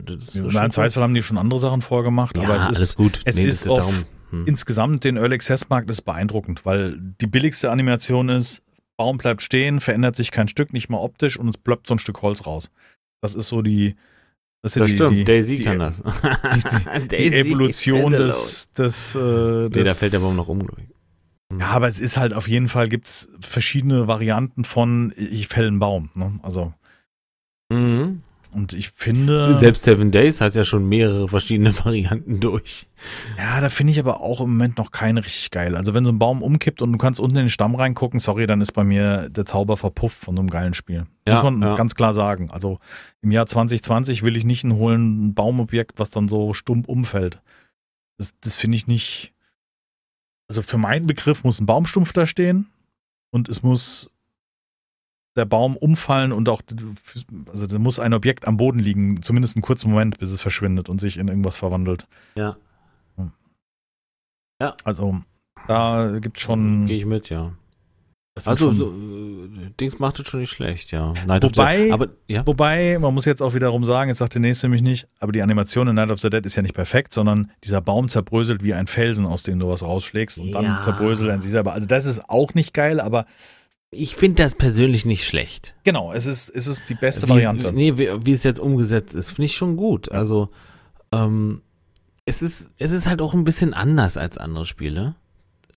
Ja, im Zweifel haben die schon andere Sachen vorgemacht, ja, aber es alles ist gut. es Nee, ist auf- darum. Hm. insgesamt den Early Access Markt ist beeindruckend, weil die billigste Animation ist, Baum bleibt stehen, verändert sich kein Stück, nicht mal optisch und es ploppt so ein Stück Holz raus. Das ist so die, das Das die, stimmt, die, Daisy die, kann das. die Evolution des, des, äh, des Nee, da fällt der Baum noch um, glaube ich. Ja, aber es ist halt auf jeden Fall gibt's verschiedene Varianten von ich fäll einen Baum. Ne? Also Mhm. und ich finde, Selbst Seven Days hat ja schon mehrere verschiedene Varianten durch. ja, da finde ich aber auch im Moment noch keine richtig geil. Also wenn so ein Baum umkippt und du kannst unten in den Stamm reingucken, sorry, dann ist bei mir der Zauber verpufft von so einem geilen Spiel. Ja, Muss man ja. ganz klar sagen. Also im Jahr 2020 will ich nicht ein holen ein Baumobjekt, was dann so stumpf umfällt. Das, das finde ich nicht. Also für meinen Begriff muss ein Baumstumpf da stehen und es muss der Baum umfallen und auch, also da muss ein Objekt am Boden liegen, zumindest einen kurzen Moment, bis es verschwindet und sich in irgendwas verwandelt. Ja. Also da gibt es schon. Gehe ich mit, ja. Das sind Also, so, äh, Dings macht es schon nicht schlecht, ja. Night of Wobei- the, aber, ja. Wobei, man muss jetzt auch wiederum sagen, jetzt sagt der nächste nämlich nicht, aber die Animation in Night of the Dead ist ja nicht perfekt, sondern dieser Baum zerbröselt wie ein Felsen, aus dem du was rausschlägst und dann Ja. zerbröselt er sich selber. Also das ist auch nicht geil, aber Ich finde das persönlich nicht schlecht. genau, es ist, es ist die beste Wie Variante. Es, nee, wie, wie es jetzt umgesetzt ist, finde ich schon gut. Also, ähm, es ist, es ist halt auch ein bisschen anders als andere Spiele.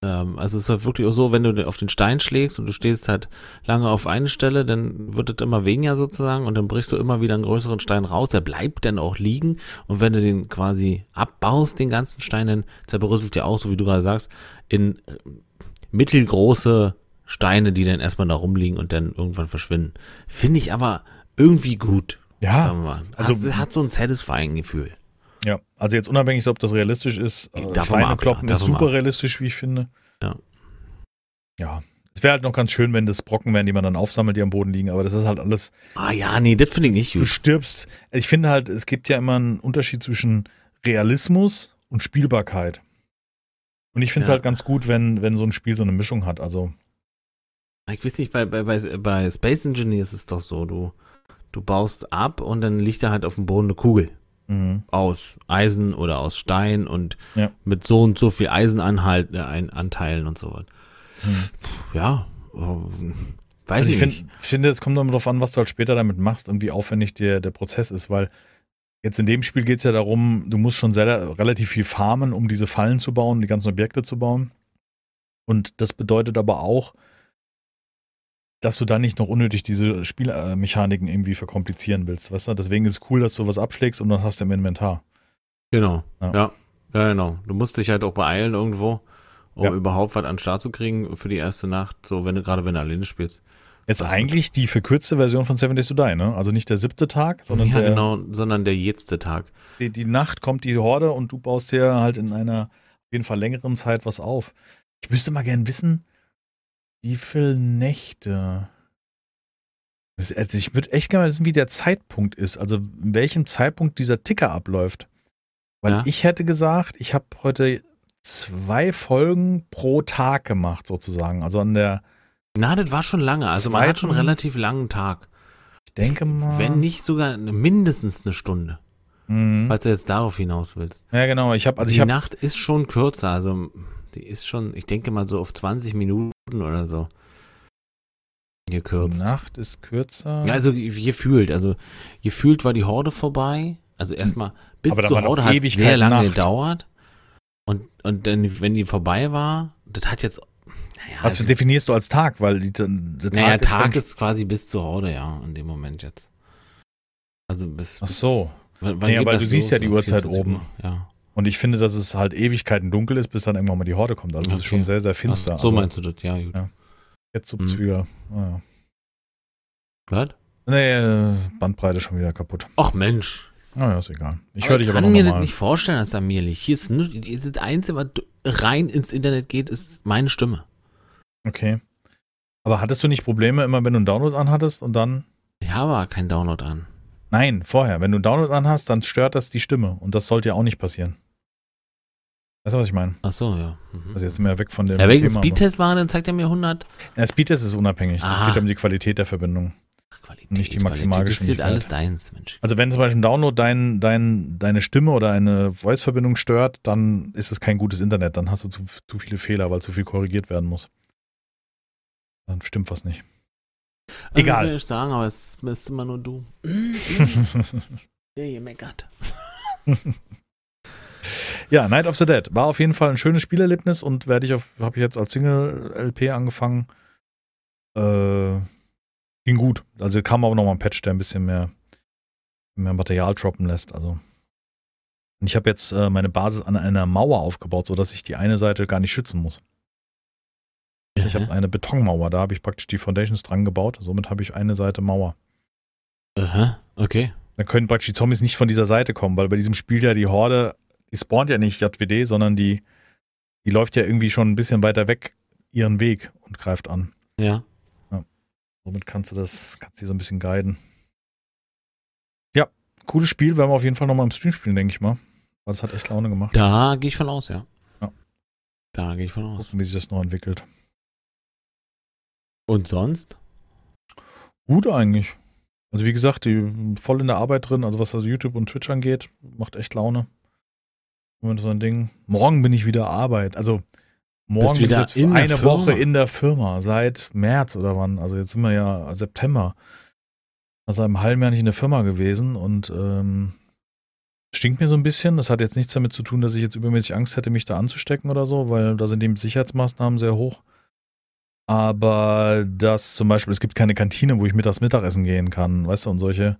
Ähm, also es ist halt wirklich auch so, wenn du auf den Stein schlägst und du stehst halt lange auf eine Stelle, dann wird es immer weniger sozusagen und dann brichst du immer wieder einen größeren Stein raus, der bleibt dann auch liegen und wenn du den quasi abbaust, den ganzen Stein, dann zerbröselt der auch, so wie du gerade sagst, in äh, mittelgroße Steine, die dann erstmal da rumliegen und dann irgendwann verschwinden. Finde ich aber irgendwie gut. Ja, also- hat, hat so ein satisfying Gefühl. Ja. Also jetzt unabhängig, ob das realistisch ist, äh, ab, Schweinekloppen ja, ist super ab. realistisch, wie ich finde. Ja. Ja. Es wäre halt noch ganz schön, wenn das Brocken wären, die man dann aufsammelt, die am Boden liegen, aber das ist halt alles Ah ja, nee, das finde ich nicht du gut. stirbst. Ich finde halt, es gibt ja immer einen Unterschied zwischen Realismus und Spielbarkeit. Und ich finde es Ja. halt ganz gut, wenn, wenn so ein Spiel so eine Mischung hat. Also, Ich weiß nicht, bei, bei, bei, bei Space Engineer ist es doch so, du, du baust ab und dann liegt da halt auf dem Boden eine Kugel Mhm. aus Eisen oder aus Stein und Ja. mit so und so viel Eisenanhalt, äh, Anteilen und so was. Mhm. Ja, äh, weiß Also ich, ich nicht. find, finde, es kommt immer darauf an, was du halt später damit machst und wie aufwendig der, der Prozess ist, weil jetzt in dem Spiel geht es ja darum, du musst schon sehr, relativ viel farmen, um diese Fallen zu bauen, die ganzen Objekte zu bauen. Und das bedeutet aber auch, dass du dann nicht noch unnötig diese Spielmechaniken irgendwie verkomplizieren willst, weißt du? Deswegen ist es cool, dass du was abschlägst und das hast du im Inventar. Genau. Ja. Ja. ja. genau. Du musst dich halt auch beeilen irgendwo, um Ja. überhaupt was an den Start zu kriegen für die erste Nacht, so wenn du gerade wenn du alleine spielst. Jetzt Das- eigentlich die verkürzte Version von Seven Days to Die, ne? Also nicht der siebte Tag, sondern ja, der, genau, sondern der jetzte Tag. die, die Nacht kommt die Horde und du baust dir halt in einer auf jeden Fall längeren Zeit was auf. Ich müsste mal gern wissen, wie viele Nächte. Das, also ich würde echt gerne mal wissen, wie der Zeitpunkt ist. Also in welchem Zeitpunkt dieser Ticker abläuft. Weil Ja. ich hätte gesagt, ich habe heute zwei Folgen pro Tag gemacht, sozusagen. Also an der, Na, das war schon lange. Also man hat schon einen relativ langen Tag. ich denke mal. Wenn nicht sogar mindestens eine Stunde, Mhm. falls du jetzt darauf hinaus willst. Ja, genau. Ich habe, also ich die habe Nacht ist schon kürzer, also die ist schon, ich denke mal so auf 20 Minuten oder so gekürzt. Nacht ist kürzer. Also gefühlt, also gefühlt war die Horde vorbei. Also erstmal bis zur Horde hat sehr lange Nacht. gedauert. Und, und dann, wenn die vorbei war, das hat jetzt, naja, Was also, definierst du als Tag? Weil die, der Tag, naja, ist, Tag ist quasi bis zur Horde, ja, in dem Moment jetzt. Also bis. Ach bis- so. Wann, wann Nee, geht weil du siehst los? ja die Uhrzeit 24 oben. Ja. Und ich finde, dass es halt Ewigkeiten dunkel ist, bis dann irgendwann mal die Horde kommt. Also es ist Okay. schon sehr, sehr finster. Ach, so also, meinst du das, ja, gut. Ja. Jetzt Mhm. Subzwinger. Naja. Was? Nee, äh, Bandbreite schon wieder kaputt. Ach Mensch. Naja, ist egal. Ich höre dich aber kann noch mir das nicht vorstellen, dass da mir liegt. Hier ist nur, das Einzige, was rein ins Internet geht, ist meine Stimme. Okay. Aber hattest du nicht Probleme immer, wenn du einen Download anhattest und dann. Ich habe aber keinen Download an. Nein, vorher. Wenn du einen Download anhast, dann stört das die Stimme. Und das sollte ja auch nicht passieren. Weißt du, was ich meine? Ach so, ja. Mhm. Also jetzt sind wir weg von dem ja, wenn ich einen. Speedtest mache, dann zeigt er mir 100. aber- Ja, Speedtest ist unabhängig. Es geht um die Qualität der Verbindung. Ach, Qualität, Nicht die Qualität, Maximalgeschwindigkeit. Das ist alles deins, Mensch. Also wenn zum Beispiel ein Download dein, dein, deine Stimme oder eine Voice-Verbindung stört, dann ist es kein gutes Internet. Dann hast du zu, zu viele Fehler, weil zu viel korrigiert werden muss. Dann stimmt was nicht. Also, Egal. will ich sagen, aber es bist immer nur du. Der hier meckert. ja, Night of the Dead war auf jeden Fall ein schönes Spielerlebnis und werde ich auf, habe ich jetzt als Single-LP angefangen. Äh, ging gut. Also kam aber noch mal ein Patch, der ein bisschen mehr, mehr Material droppen lässt. Also und ich habe jetzt äh, meine Basis an einer Mauer aufgebaut, sodass ich die eine Seite gar nicht schützen muss. Also ich habe eine Betonmauer, da habe ich praktisch die Foundations dran gebaut. Somit habe ich eine Seite Mauer. Aha, okay. Dann können praktisch die Zombies nicht von dieser Seite kommen, weil bei diesem Spiel ja die Horde, die spawnt ja nicht JWD, sondern die, die läuft ja irgendwie schon ein bisschen weiter weg ihren Weg und greift an. Ja. Somit kannst du das, kannst du so ein bisschen guiden. Ja, cooles Spiel, werden wir auf jeden Fall nochmal im Stream spielen, denke ich mal. Weil es hat echt Laune gemacht. Da gehe ich von aus, ja. Ja. Da gehe ich von aus. Gucken, wie sich das noch entwickelt. Und sonst? Gut eigentlich. Also wie gesagt, die voll in der Arbeit drin, also was also YouTube und Twitch angeht, macht echt Laune. Moment so ein Ding. Morgen bin ich wieder Arbeit. Also morgen bin ich wieder jetzt in der eine? Woche in der Firma seit März oder wann. Also jetzt sind wir ja September. Also im halben Jahr nicht in der Firma gewesen und ähm, stinkt mir so ein bisschen. Das hat jetzt nichts damit zu tun, dass ich jetzt übermäßig Angst hätte, mich da anzustecken oder so, weil da sind die Sicherheitsmaßnahmen sehr hoch. Aber das zum Beispiel, es gibt keine Kantine, wo ich mittags Mittagessen gehen kann, weißt du, und solche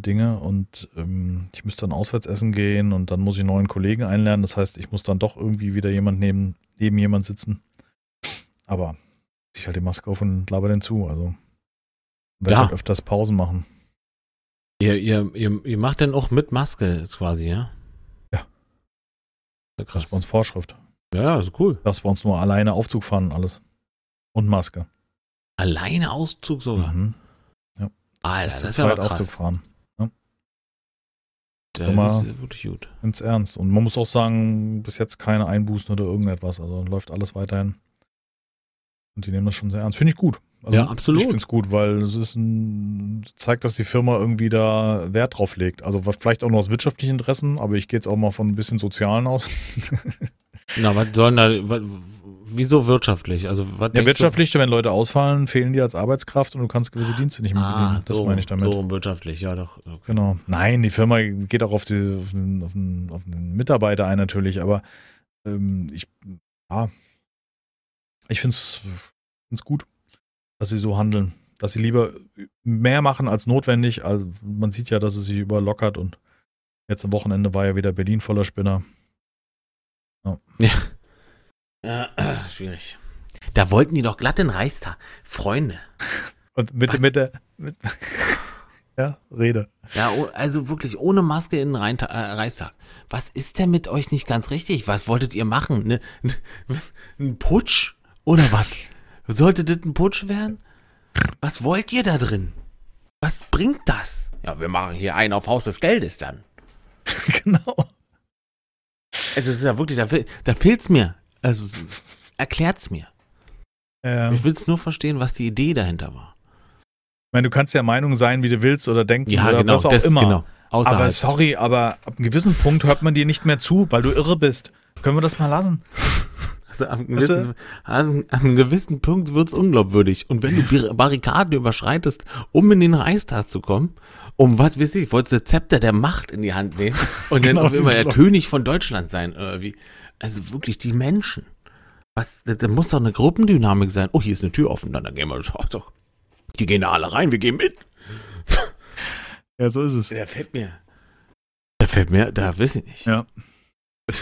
Dinge. Und ähm, ich müsste dann auswärts essen gehen und dann muss ich einen neuen Kollegen einlernen. Das heißt, ich muss dann doch irgendwie wieder jemand neben, neben jemand sitzen. Aber ich halt die Maske auf und laber den zu. Also werde Ja. halt öfters Pausen machen. Ihr, ihr, ihr, ihr macht denn auch mit Maske quasi, ja? Ja. Ja, Das krass. ist bei uns Vorschrift. Ja, ist cool. Das ist bei uns nur alleine Aufzug fahren alles. Und Maske. Alleine Auszug sogar. Mhm. Alter, das Zu ist ja aber Aufzug krass. fahren. Das Immer- ist wirklich gut. Ins Ernst. Und man muss auch sagen, bis jetzt keine Einbußen oder irgendetwas. Also läuft alles weiterhin. Und die nehmen das schon sehr ernst. Finde ich gut. Also Ja, absolut. Ich finde es gut, weil es ist ein, zeigt, dass die Firma irgendwie da Wert drauf legt. Also vielleicht auch nur aus wirtschaftlichen Interessen, aber ich gehe jetzt auch mal von ein bisschen sozialen aus. Na, was sollen da, was, wieso wirtschaftlich? Also, was Ja, wirtschaftlich, wenn Leute ausfallen, fehlen dir als Arbeitskraft und du kannst gewisse Dienste nicht du? mehr Ah, bedienen. Das so, meine ich damit. So wirtschaftlich, ja doch. Okay. Genau. Nein, die Firma geht auch auf, die, auf, den, auf, den, auf den Mitarbeiter ein natürlich, aber ähm, ich, ja, ich finde es gut, dass sie so handeln. Dass sie lieber mehr machen als notwendig. Also man sieht ja, dass es sich überlockert und jetzt am Wochenende war ja wieder Berlin voller Spinner. Ja, schwierig. Da wollten die doch glatt den Reichstag. Freunde. Und mit, Was? mit der, mit, ja, Rede. Ja, oh, also wirklich ohne Maske in den äh, Reichstag. Was ist denn mit euch nicht ganz richtig? Was wolltet ihr machen? Ne, ne, ein Putsch? Oder was? Sollte das ein Putsch werden? Was wollt ihr da drin? Was bringt das? Ja, wir machen hier einen auf Haus des Geldes dann. genau. Also, es ist ja wirklich, da, da fehlt's mir. Also, erklärt's mir. Ja. Ich will's nur verstehen, was die Idee dahinter war. Ich meine, du kannst ja Meinung sein, wie du willst oder denken Ja, oder genau, was auch das, immer. genau. Außerhalb. Aber sorry, aber ab einem gewissen Punkt hört man dir nicht mehr zu, weil du irre bist. Können wir das mal lassen? Also am gewissen, also an einem gewissen Punkt wird's unglaubwürdig. Und wenn du Bar- Barrikaden überschreitest, um in den Reichstag zu kommen, um was weiß ich, wolltest du Zepter der Macht in die Hand nehmen und Genau, dann auf immer der. König von Deutschland sein, oder wie? Also wirklich die Menschen. Was, da, muss doch eine Gruppendynamik sein. Oh, hier ist eine Tür offen, dann, dann gehen wir, schau doch. Die gehen da alle rein, wir gehen mit. Ja, so ist es. Der fällt mir. Der fällt mir, da weiß ich nicht. Ja.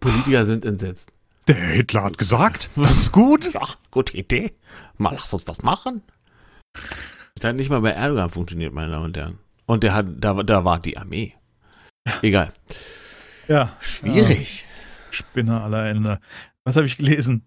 Politiker sind entsetzt. Der Hitler hat gesagt, das ist gut. Ja, gute Idee. Mal lass uns das machen. Das hat nicht mal bei Erdogan funktioniert, meine Damen und Herren. Und der hat, da, da war die Armee. Egal. Ja, Schwierig. Spinner aller Ende. Was habe ich gelesen?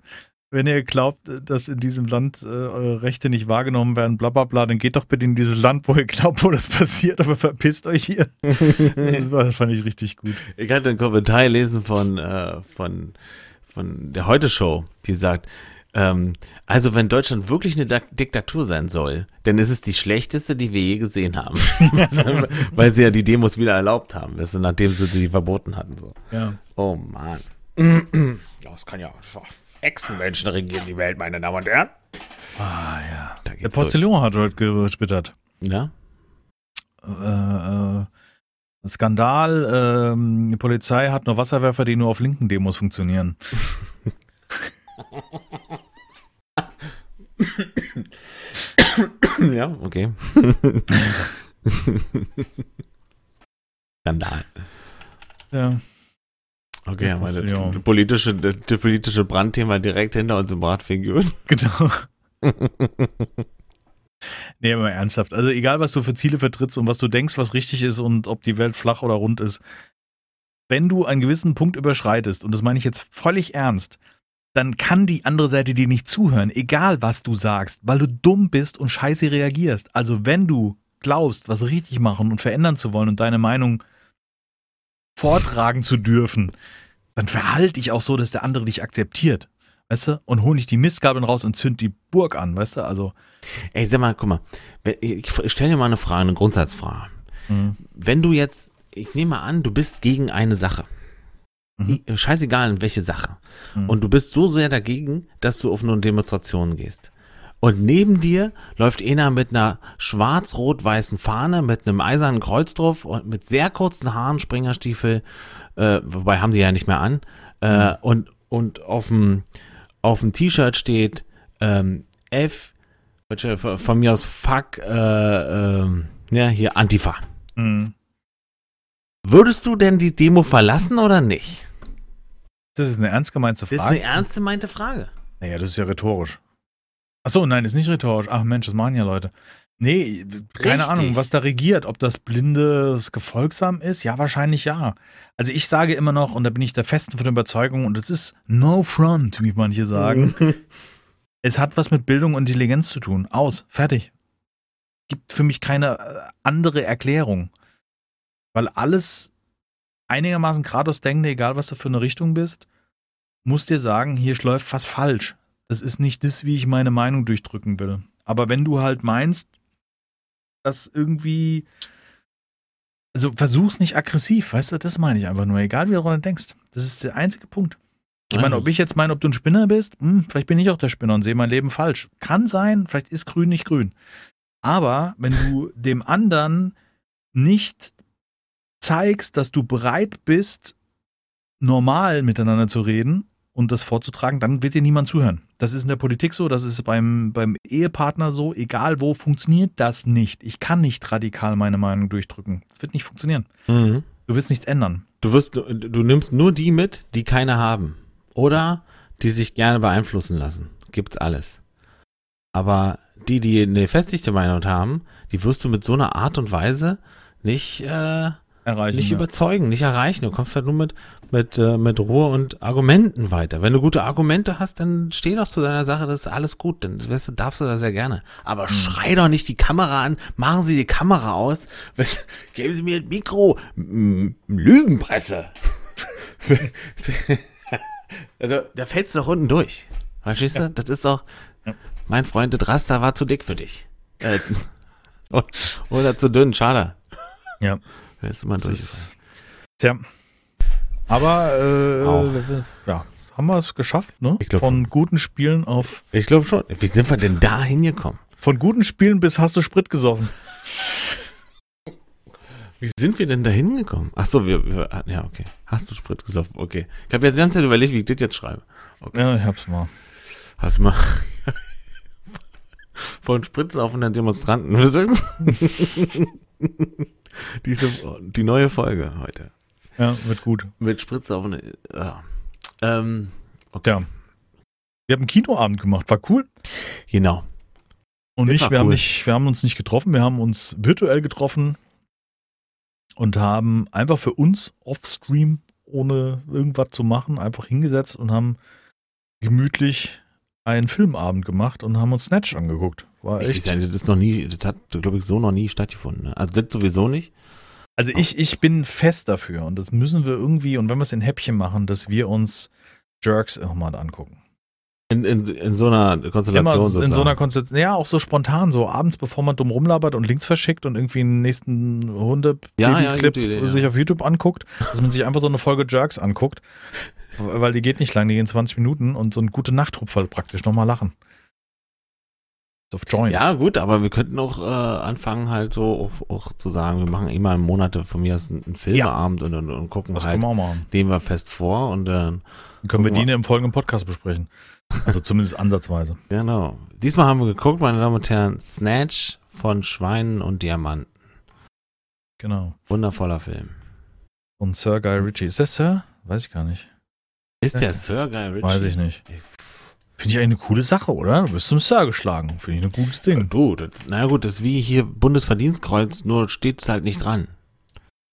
Wenn ihr glaubt, dass in diesem Land äh, eure Rechte nicht wahrgenommen werden, bla bla bla, dann geht doch bitte in dieses Land, wo ihr glaubt, wo das passiert, aber verpisst euch hier. Das war, fand ich richtig gut. Ich hatte einen Kommentar gelesen von, äh, von, von der Heute-Show, die sagt, ähm, also wenn Deutschland wirklich eine Dak- Diktatur sein soll, dann ist es die schlechteste, die wir je gesehen haben. Weil sie ja die Demos wieder erlaubt haben, ist, nachdem sie die verboten hatten. So. Ja. Oh Mann. Das kann ja Echsenmenschen regieren die Welt, meine Damen und Herren. Ah, ja. Da Der Postillon hat heute getwittert. durch. Ja? Äh, äh, Skandal, ähm, die Polizei hat nur Wasserwerfer, die nur auf linken Demos funktionieren. ja, okay. Skandal. Ja. Okay, Der haben wir das politische, das politische Brandthema direkt hinter uns im Radfigur. Genau. nee, aber ernsthaft. Also egal, was du für Ziele vertrittst und was du denkst, was richtig ist und ob die Welt flach oder rund ist, wenn du einen gewissen Punkt überschreitest, und das meine ich jetzt völlig ernst, dann kann die andere Seite dir nicht zuhören, egal was du sagst, weil du dumm bist und scheiße reagierst. Also wenn du glaubst, was richtig machen und verändern zu wollen und deine Meinung vortragen zu dürfen, dann verhalte dich auch so, dass der andere dich akzeptiert. Weißt du? Und hol nicht die Mistgabeln raus und zünd die Burg an, weißt du? Also. Ey, sag mal, guck mal. Ich stelle dir mal eine Frage, eine Grundsatzfrage. Wenn du jetzt, ich nehme an, du bist gegen eine Sache. Mhm. Scheißegal, in welche Sache. Mhm. Und du bist so sehr dagegen, dass du auf eine Demonstration gehst. Und neben dir läuft einer mit einer schwarz-rot-weißen Fahne, mit einem eisernen Kreuz drauf und mit sehr kurzen Haaren, Springerstiefel, äh, wobei haben sie ja nicht mehr an. Äh, und, und auf dem, auf dem T-Shirt steht ähm, F, welche, von mir aus Fuck, äh, ähm, ja, hier Antifa. Mhm. Würdest du denn die Demo verlassen oder nicht? Das ist eine ernst gemeinte Das ist Frage. eine ernst gemeinte Frage. naja, das ist ja rhetorisch. Achso, nein, ist nicht rhetorisch. Ach Mensch, das machen ja Leute. Nee, keine Richtig. Ahnung, was da regiert. Ob das blindes Gefolgsam ist? Ja, wahrscheinlich ja. Also ich sage immer noch, und da bin ich der festen von der Überzeugung, und es ist no front, wie manche sagen, es hat was mit Bildung und Intelligenz zu tun. Aus, fertig. Gibt für mich keine äh, andere Erklärung. Weil alles einigermaßen geradeaus denkende, egal was du für eine Richtung bist, muss dir sagen, hier läuft was falsch. das ist nicht das, wie ich meine Meinung durchdrücken will. Aber wenn du halt meinst, dass irgendwie, also versuch's nicht aggressiv, weißt du, das meine ich einfach nur, egal wie du daran denkst. Das ist der einzige Punkt. Ich meine, ob ich jetzt meine, ob du ein Spinner bist, hm, vielleicht bin ich auch der Spinner und sehe mein Leben falsch. Kann sein, vielleicht ist grün nicht grün. Aber wenn du dem anderen nicht zeigst, dass du bereit bist, normal miteinander zu reden und das vorzutragen, dann wird dir niemand zuhören. Das ist in der Politik so, das ist beim, beim Ehepartner so, egal wo, funktioniert das nicht. Ich kann nicht radikal meine Meinung durchdrücken. Das wird nicht funktionieren. Mhm. Du wirst nichts ändern. Du wirst, du, nimmst nur die mit, die keine haben. Oder die sich gerne beeinflussen lassen. Gibt's alles. Aber die, die eine festigte Meinung haben, die wirst du mit so einer Art und Weise nicht, äh, Erreichen. nicht ja. überzeugen, nicht erreichen. Du kommst halt nur mit, mit, äh, mit Ruhe und Argumenten weiter. Wenn du gute Argumente hast, dann steh doch zu deiner Sache, das ist alles gut. Dann weißt du, darfst du das ja gerne. Aber Hm. schrei doch nicht die Kamera an, machen Sie die Kamera aus, geben Sie mir ein Mikro, Lügenpresse. also, da fällst du doch unten durch. Verstehst du? Das ist doch, Ja. mein Freund, das Raster war zu dick für dich. Äh, oder zu dünn, schade. Ja. Weißt du mal Das durch. ist, tja. Aber äh, ja, haben wir es geschafft, ne? Ich glaub von guten Spielen auf Ich glaube schon. Wie sind wir denn da hingekommen? von guten Spielen bis hast du Sprit gesoffen. Wie sind wir denn da hingekommen? Ach so, wir, wir ja, okay. Hast du Sprit gesoffen? Okay. Ich habe jetzt die ganze Zeit überlegt, wie ich das jetzt schreibe. Ja, ich hab's mal. Hast du mal von spritsaufenden Demonstranten. Diese, die neue Folge heute. Ja, wird gut. Mit spritsaufenden, ja. Ähm, okay. Ja. Wir haben einen Kinoabend gemacht, war cool. Genau. Und Das ich, wir, haben cool. nicht, wir haben uns nicht getroffen, wir haben uns virtuell getroffen und haben einfach für uns off-stream, ohne irgendwas zu machen, einfach hingesetzt und haben gemütlich einen Filmabend gemacht und haben uns Snatch angeguckt. War Ich echt. weiß nicht, das ist noch nie, das hat, glaube ich, so noch nie stattgefunden. Ne? Also das sowieso nicht. Also ich, ich bin fest dafür und das müssen wir irgendwie, und wenn wir es in Häppchen machen, dass wir uns Jerks auch mal angucken. In, in, in so einer Konstellation Immer in sozusagen. so einer Konstellation, ja, auch so spontan, so abends, bevor man dumm rumlabert und links verschickt und irgendwie einen nächsten hunde Ja, ja, clip gute Idee, ja. sich auf YouTube anguckt, dass man sich einfach so eine Folge Jerks anguckt, weil die geht nicht lang, die gehen 20 Minuten und so ein gute Nachtrupferl praktisch nochmal lachen. Auf Join. Ja, gut, aber wir könnten auch äh, anfangen, halt so auch, auch zu sagen, wir machen immer im Monat von mir aus einen, Filmeabend und, und, und gucken das halt, wir nehmen wir fest vor und dann, können wir die im folgenden Podcast besprechen. Also zumindest ansatzweise. genau. Diesmal haben wir geguckt, meine Damen und Herren, Snatch von Schweinen und Diamanten. Genau. Wundervoller Film. Und Sir Guy Ritchie. Ist das Sir? Weiß ich gar nicht. Ist Ja. der Sir Guy Ritchie? Weiß ich nicht. Finde ich eigentlich eine coole Sache, oder? Du bist zum Sir geschlagen. Finde ich ein gutes Ja, Ding. Du, das, naja gut, das ist wie hier Bundesverdienstkreuz, nur steht es halt nicht dran.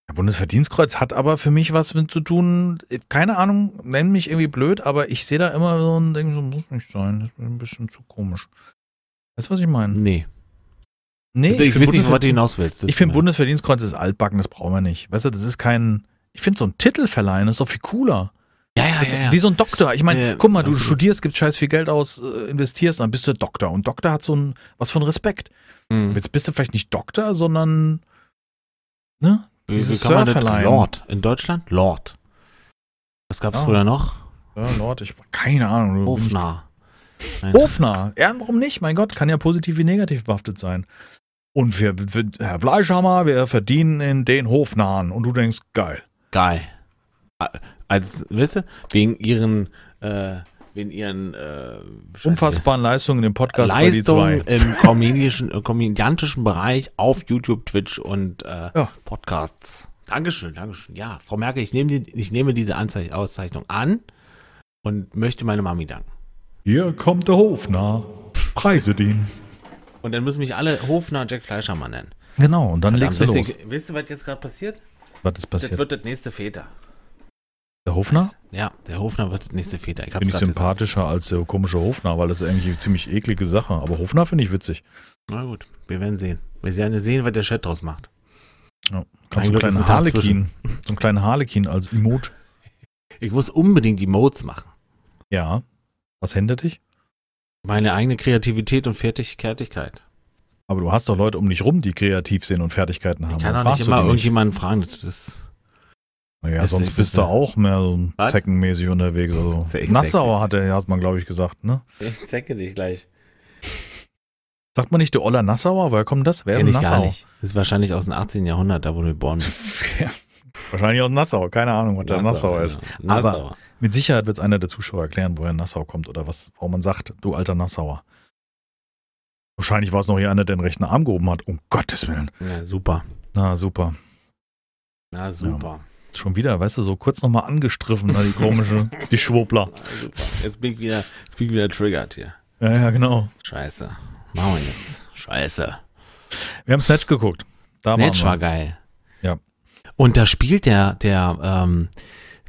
Der Bundesverdienstkreuz hat aber für mich was mit zu tun. Keine Ahnung, nenn mich irgendwie blöd, aber ich sehe da immer so ein Ding, so muss nicht sein. Das ist ein bisschen zu komisch. Weißt du, was ich meine? Nee. Nee, ich find weiß nicht, worauf du hinaus willst. Das Ich finde Bundesverdienstkreuz ist altbacken, das brauchen wir nicht. Weißt du, das ist kein. Ich finde so ein Titel verleihen ist doch viel cooler. Ja, ja, ja. ja. Wie so ein Doktor. Ich meine, Ja, guck mal, du absolut. studierst, gibst scheiß viel Geld aus, äh, investierst, dann bist du Doktor. Und Doktor hat so ein was von Respekt. Mhm. Jetzt bist du vielleicht nicht Doktor, sondern ne? Wie, Dieses wie kann man das? Lord. In Deutschland? Lord. Was gab's Ah. früher noch? Ja, Lord, ich keine Ahnung. Nein. Hofnarr. Ja, warum nicht? Mein Gott, kann ja positiv wie negativ behaftet sein. Und wir, wir Herr Fleischhammer, wir verdienen in den Hofnarren. Und du denkst, geil. Geil. Als, weißt du, wegen ihren, äh, wegen ihren, äh. Unfassbaren Leistungen im Podcast bei die Leistungen zwei. im komödiantischen, äh, komödiantischen Bereich auf YouTube, Twitch und äh, Ja. Podcasts. Dankeschön, Dankeschön. Ja, Frau Merkel, ich nehme, die, ich nehme diese Anzeich Auszeichnung an und möchte meine Mami danken. Hier kommt der Hofnarr. Preiset ihn. Und dann müssen mich alle Hofner Jack Fleischermann nennen. Genau, und dann legst du Verdammt, los. Du, weißt du, was jetzt gerade passiert? Was ist Das passiert? wird das nächste Väter. Der Hofnarr? Ja, der Hofner wird das nächste Väter. Ich Finde ich grad gesagt. sympathischer als der komische Hofnarr, weil das ist eigentlich eine ziemlich eklige Sache. Aber Hofnarr finde ich witzig. Na gut, wir werden sehen. Wir werden sehen, was der Chat draus macht. Ja. Kannst du Glück einen kleinen ein Harlekin, so einen kleinen Harlekin als Emote. Ich muss unbedingt die Modes machen. Ja. Was hindert dich? Meine eigene Kreativität und Fertig Fertigkeit. Aber du hast doch Leute um dich rum, die kreativ sind und Fertigkeiten haben. Ich kann doch nicht immer irgendjemanden fragen. Das ist, Naja, Das sonst ist bist du auch mehr so Was? zeckenmäßig unterwegs. Also. Nassauer hat er, hat man, glaube ich, gesagt, ne? ich zecke dich gleich. Sagt man nicht, du Oller Nassauer? Woher kommt das? Wer ist Kenn ein ich Nassau? gar nicht. Das ist wahrscheinlich aus dem 18. Jahrhundert, da wo du geboren bist. Ja, Wahrscheinlich aus Nassau, keine Ahnung, was der Nassau ist. genau. Aber- Nassauer. Mit Sicherheit wird einer der Zuschauer erklären, woher Nassau kommt oder was, warum man sagt, du alter Nassauer. Wahrscheinlich war es noch hier einer, der den rechten Arm gehoben hat. Um Gottes Willen. Ja, super. Na, super. Na, super. Schon wieder, weißt du, so kurz nochmal angestriffen, ne, die komische, die super. Jetzt bin ich wieder, jetzt bin ich wieder triggert hier. Ja, ja, genau. Scheiße. Machen wir jetzt. Scheiße. Wir haben Snatch geguckt. Da Netsch war geil. Ja. Und da spielt der, der, ähm,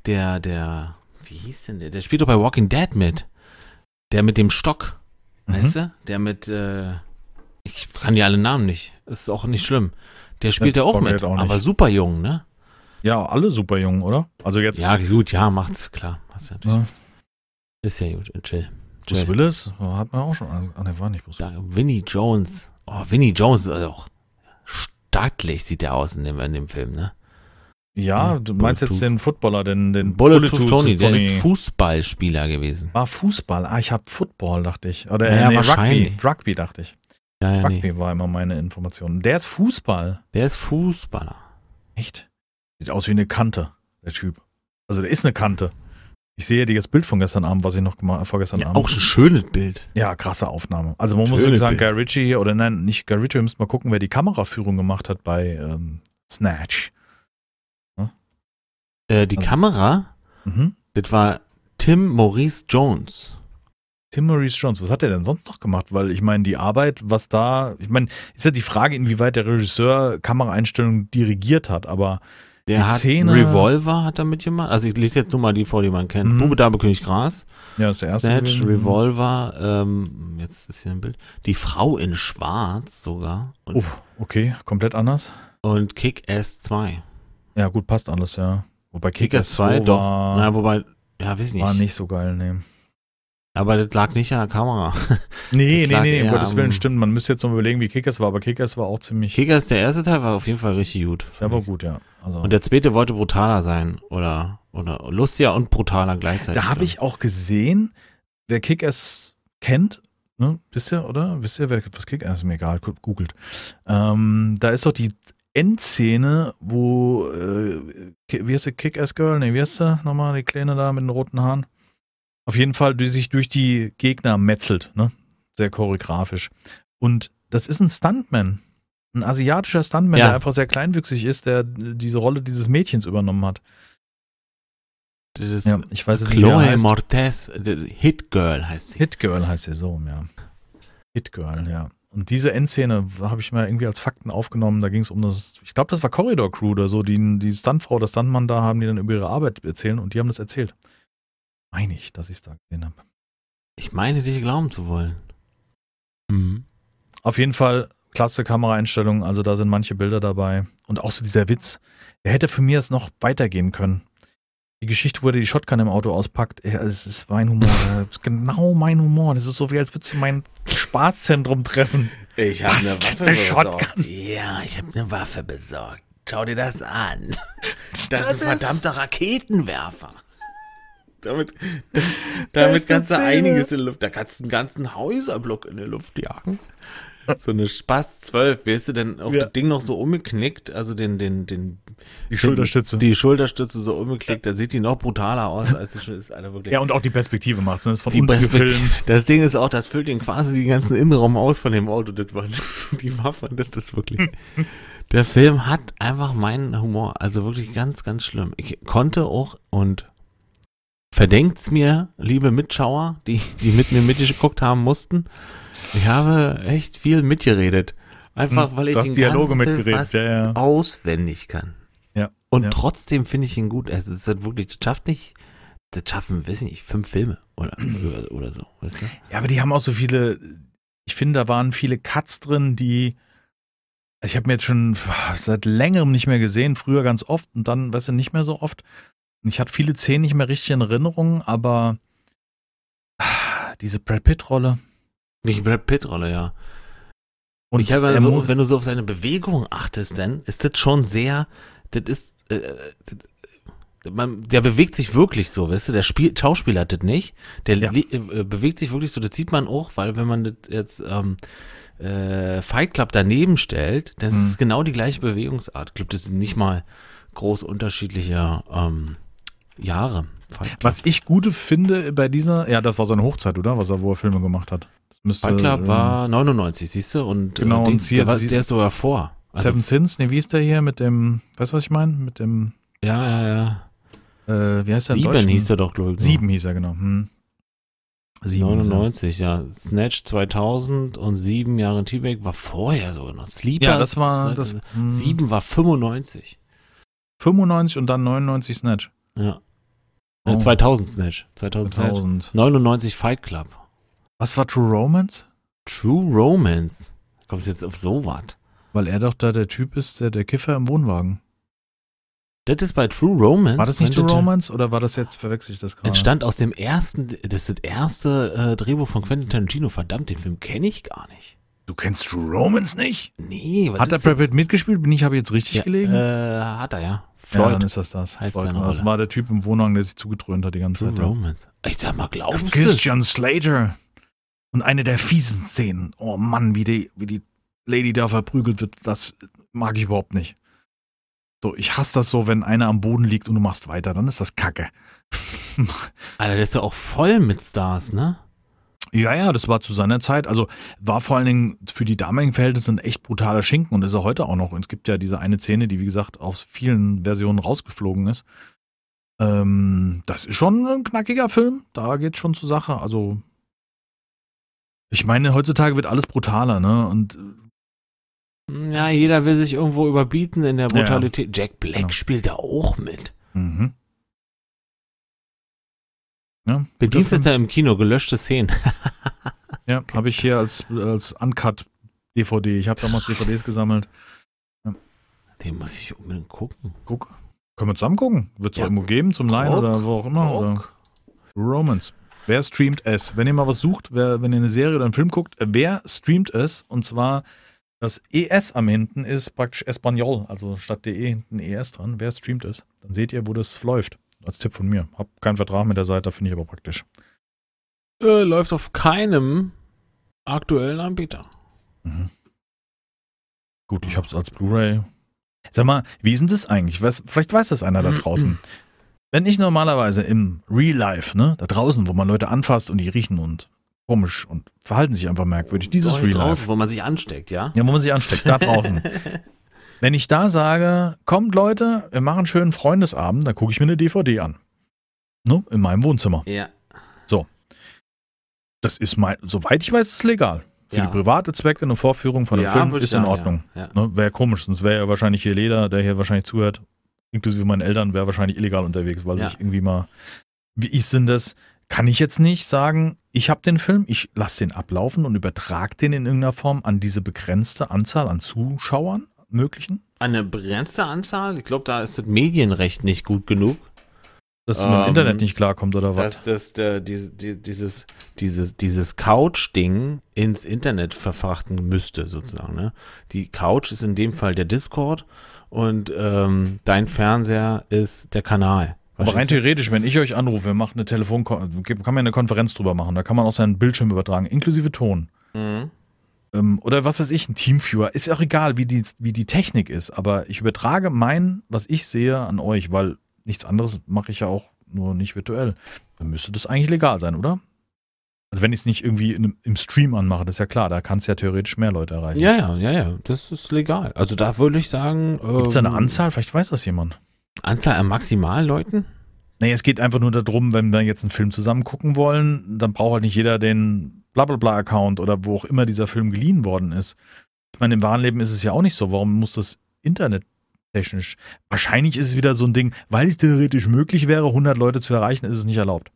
der, der, wie hieß denn der? Der spielt doch bei Walking Dead mit. Der mit dem Stock. Mhm. Weißt du? Der mit, äh, ich kann die alle Namen nicht. Ist auch nicht schlimm. Der spielt ja, auch Walking mit. Auch aber super jung, ne? Ja, alle super jung, oder? Also jetzt Ja, gut, ja, macht's klar. Du natürlich. Ja. Ist ja gut. Chill. Bruce Chill. Willis hat man auch schon. Ah, ne, war nicht Bruce Da, Winnie Jones. Oh, Winnie Jones ist also auch stattlich sieht der aus in dem, in dem Film, ne? Ja, Ja, du meinst jetzt Bulletproof. den Footballer, den, den Bulletproof Tony, der ist Fußballspieler gewesen. War Fußball. Ah, ich habe Football, dachte ich. Oder Ja, äh, nee, wahrscheinlich. Rugby. Rugby, dachte ich. Ja, ja, nee. Rugby war immer meine Information. Der ist Fußball. Der ist Fußballer. Echt? Sieht aus wie eine Kante, der Typ. Also der ist eine Kante. Ich sehe dir das Bild von gestern Abend, was ich noch gemacht vorgestern Ja, Abend. auch ein schönes Bild. Ja, krasse Aufnahme. Also man muss Schönes wirklich sagen, Bild. Guy Ritchie, oder nein, nicht Guy Ritchie, wir müssen mal gucken, wer die Kameraführung gemacht hat bei ähm, Snatch. Äh, die Also- Kamera, Mhm. das war Tim Maurice Jones. Tim Maurice Jones, was hat er denn sonst noch gemacht? Weil ich meine, die Arbeit, was da, ich meine, ist ja die Frage, inwieweit der Regisseur Kameraeinstellungen dirigiert hat, aber Der Die hat Szene- Revolver hat er mitgemacht. Also ich lese jetzt nur mal die vor, die man kennt. Mhm. Bube, Dame, König, Gras. ja, das ist der erste. Snatch. Revolver. Ähm, jetzt ist hier ein Bild. Die Frau in Schwarz sogar. Und, Oh, okay, komplett anders. und Kick-Ass 2. Ja, gut, passt alles, ja. Wobei Kick-Ass Kick-Ass 2, 2 doch. war, Na, wobei, ja, weiß ich nicht. war nicht so geil, nee. Aber das lag nicht an der Kamera. Nee, nee, lag nee, um Gottes Willen, stimmt. Man müsste jetzt noch überlegen, wie Kickers war, aber Kickers war auch ziemlich. Kickers, der erste Teil war auf jeden Fall richtig gut. der war gut, ja. Also, Und der zweite wollte brutaler sein. Oder, oder lustiger und brutaler gleichzeitig. da habe ich auch gesehen, wer Kickers kennt, ne, wisst ihr, oder? Wisst ihr, wer was Kickers ist mir egal, googelt. Ähm, da ist doch die Endszene, wo, äh, wie heißt sie, Kick-Ass Girl? Nee, wie heißt sie nochmal, die Kleine da mit den roten Haaren? Auf jeden Fall, die sich durch die Gegner metzelt, ne? Sehr choreografisch. Und das ist ein Stuntman. Ein asiatischer Stuntman, Ja. der einfach sehr kleinwüchsig ist, der diese Rolle dieses Mädchens übernommen hat. Das Ja, ich weiß es nicht, Chloe heißt. Mortez, äh, Hit Girl heißt sie. Hit Girl heißt sie so, ja. Hit Girl, ja. Und diese Endszene habe ich mal irgendwie als Fakten aufgenommen. Da ging es um das, ich glaube, das war Corridor Crew oder so, die, die Stuntfrau, das Stuntmann da haben, die dann über ihre Arbeit erzählen und die haben das erzählt. Meine ich, dass ich es da gesehen habe. Ich meine, dich glauben zu wollen. Mhm. Auf jeden Fall klasse Kameraeinstellungen, also da sind manche Bilder dabei. Und auch so dieser Witz, der hätte für mich jetzt noch weitergehen können. Die Geschichte, wo er die Shotgun im Auto auspackt, ja, es ist mein Humor. das ist genau mein Humor. Das ist so wie, als würdest du mein Spaßzentrum treffen. Ich hab Was? eine Waffe Eine besorgt. Ja, ich habe eine Waffe besorgt. Schau dir das an. Das, Das ist ein ist- verdammter Raketenwerfer. Damit, damit kannst du einiges in die Luft. Da kannst du einen ganzen Häuserblock in die Luft jagen. So eine Spaß 12, weißt du, denn auch Ja. das Ding noch so umgeknickt, also den, den, den, Die Schulterstütze. die Schulterstütze so umgeknickt, dann sieht die noch brutaler aus, als sie schon ist, Alter, wirklich. ja, und auch die Perspektive macht es. Das ist von Die unten gefilmt. Das Ding ist auch, das füllt den quasi den ganzen Innenraum aus von dem Auto. Das war die Waffe, das ist wirklich. Der Film hat einfach meinen Humor, also wirklich ganz, ganz schlimm. Ich konnte auch und verdenkt's mir, liebe Mitschauer, die, die mit mir mitgeguckt haben mussten. Ich habe echt viel mitgeredet. Einfach, weil ich Hm, hast den Dialoge ganzen Film fast Ja, ja. auswendig kann. Ja, Und ja. trotzdem finde ich ihn gut. Also, es ist halt wirklich, das schafft nicht, das schaffen, weiß ich nicht, fünf Filme oder, oder, so, weißt du? Ja, aber die haben auch so viele, ich finde, da waren viele Cuts drin, die, ich habe mir jetzt schon seit längerem nicht mehr gesehen, früher ganz oft und dann, weißt du, nicht mehr so oft. Ich hatte viele Szenen nicht mehr richtig in Erinnerung, aber diese Brad Pitt-Rolle, Die Brad Pitt-Rolle, ja. Und ich habe so, wenn du so auf seine Bewegung achtest, dann ist das schon sehr, das ist, äh, das, man, der bewegt sich wirklich so, weißt du, der Spiel, Schauspieler hat das nicht, der Ja. äh, bewegt sich wirklich so, das sieht man auch, weil wenn man das jetzt ähm, äh, Fight Club daneben stellt, dann ist Mhm. es genau die gleiche Bewegungsart. Ich glaube, das sind nicht mal groß unterschiedliche ähm, Jahre. Was ich gute finde bei dieser, ja, das war seine Hochzeit, oder? Was er, wo er Filme gemacht hat. Das müsste, Fight Club ähm, war 99, siehst du? Und Genau, äh, und hier- der, war, der ist sogar vor. Also, Seven Sins, ne, wie ist der hier mit dem, weißt du, was ich meine? Mit dem, ja, ja, ja. äh, wie heißt der Sieben hieß der doch, glaube ich. Sieben hieß er, genau. Hm. Sieben hieß er. 99, ja. Snatch 2000 und sieben Jahre T-Bag war vorher sogar noch. Sleeper. Ja, das war, das, hm, Sieben war 95. 95 und dann 99 Snatch. Ja. Oh. Äh, 2000 Snatch. 2000 Snatch. 2000. 99 Fight Club. Was war True Romance? True Romance. Kommst du jetzt auf sowas? Weil er doch da der Typ ist, der, der Kiffer im Wohnwagen. Das ist bei True Romance. War das nicht True Romance oder war das jetzt, verwechsel ich das gerade? Entstand aus dem ersten, das ist das erste äh, Drehbuch von Quentin Tarantino. Verdammt, den Film kenne ich gar nicht. Du kennst True Romance nicht? Nee, was Hat der Brad Pitt mitgespielt? Bin ich, habe ich jetzt richtig ja, gelegen? Äh, hat er, ja. Ja, Floyd. dann ist das das. heißt Floyd. Das war der Typ im Wohnwagen, der sich zugedröhnt hat die ganze True Zeit. ja. Romance. Ich sag mal, glaubst du Christian Slater. Und eine der fiesen Szenen. Oh Mann, wie die, wie die Lady da verprügelt wird, das mag ich überhaupt nicht. So, ich hasse das so, wenn einer am Boden liegt und du machst weiter, dann ist das Kacke. Alter, der ist ja auch voll mit Stars, ne? Ja, ja, das war zu seiner Zeit. Also war vor allen Dingen für die damaligen Verhältnisse ein echt brutaler Schinken und ist er heute auch noch. Und es gibt ja diese eine Szene, die wie gesagt aus vielen Versionen rausgeflogen ist. Ähm, das ist schon ein knackiger Film. Da geht's schon zur Sache. Also ich meine, heutzutage wird alles brutaler, ne? Und Ja, jeder will sich irgendwo überbieten in der Ja. Brutalität. Jack Black Genau. spielt da auch mit. Mhm. Ja, Bedienst guter da im Kino, gelöschte Szenen. Ja, habe ich hier als, als Uncut-DVD. Ich habe damals DVDs gesammelt. Den muss ich unbedingt gucken. Guck. Können wir zusammen gucken? Wird es Ja. irgendwo geben zum Leihen oder wo auch immer? Oder? Guck. Romance. Wer streamt es? Wenn ihr mal was sucht, wer, wenn ihr eine Serie oder einen Film guckt, wer streamt es? Und zwar das ES am hinten ist praktisch Espanol, also statt DE hinten ES dran. Wer streamt es? Dann seht ihr, wo das läuft. Als Tipp von mir. Hab keinen Vertrag mit der Seite, finde ich aber praktisch. Äh, läuft auf keinem aktuellen Anbieter. Mhm. Gut, ich hab's als Blu-ray. Sag mal, wie ist denn das eigentlich? Weiß, vielleicht weiß das einer da draußen. Wenn ich normalerweise im Real Life, ne, da draußen, wo man Leute anfasst und die riechen und komisch und verhalten sich einfach merkwürdig, dieses Real draußen, Life, wo man sich ansteckt, ja? ja, wo man sich ansteckt, da draußen. Wenn ich da sage, kommt Leute, wir machen einen schönen Freundesabend, dann gucke ich mir eine DVD an. Ne, in meinem Wohnzimmer. Ja. Das ist mein, soweit ich weiß, ist es legal. Für Ja. die private Zwecke eine Vorführung von einem Film würd ich ist in sagen, Ordnung. Ja. ja. Ne, wäre komisch, sonst wäre ja wahrscheinlich hier Leder, der hier wahrscheinlich zuhört, inklusive meinen Eltern, wäre wahrscheinlich illegal unterwegs, weil Ja. sich irgendwie mal. Wie ist denn das? Kann ich jetzt nicht sagen, ich habe den Film, ich lasse den ablaufen und übertrage den in irgendeiner Form an diese begrenzte Anzahl an Zuschauern, möglichen? Eine begrenzte Anzahl? Ich glaube, da ist das Medienrecht nicht gut genug. Dass es mit dem Ähm, Internet nicht klarkommt oder was? Dass das, der, diese, die, dieses, dieses, dieses Couch-Ding ins Internet verfrachten müsste, sozusagen. Ne? Die Couch ist in dem Fall der Discord und ähm, dein Fernseher ist der Kanal. Aber rein theoretisch, wenn ich euch anrufe, machen eine Telefon, kann man ja eine Konferenz drüber machen, da kann man auch seinen Bildschirm übertragen, inklusive Ton. Mhm. Ähm, oder was weiß ich, ein Teamviewer. Ist auch egal, wie die, wie die Technik ist, aber ich übertrage mein, was ich sehe, an euch, weil nichts anderes mache ich ja auch nur nicht virtuell. Dann müsste das eigentlich legal sein, oder? Also wenn ich es nicht irgendwie in, im Stream anmache, das ist ja klar, da kannst du ja theoretisch mehr Leute erreichen. Ja, ja, ja, ja, das ist legal. Also da würde ich sagen. Ähm, Gibt es da eine Anzahl? Vielleicht weiß das jemand. Anzahl an Maximalleuten? Nee, es geht einfach nur darum, wenn wir jetzt einen Film zusammen gucken wollen, dann braucht halt nicht jeder den Blablabla-Account oder wo auch immer dieser Film geliehen worden ist. Ich meine, im wahren Leben ist es ja auch nicht so. Warum muss das Internet technisch? Wahrscheinlich ist es wieder so ein Ding, weil es theoretisch möglich wäre, 100 Leute zu erreichen, ist es nicht erlaubt.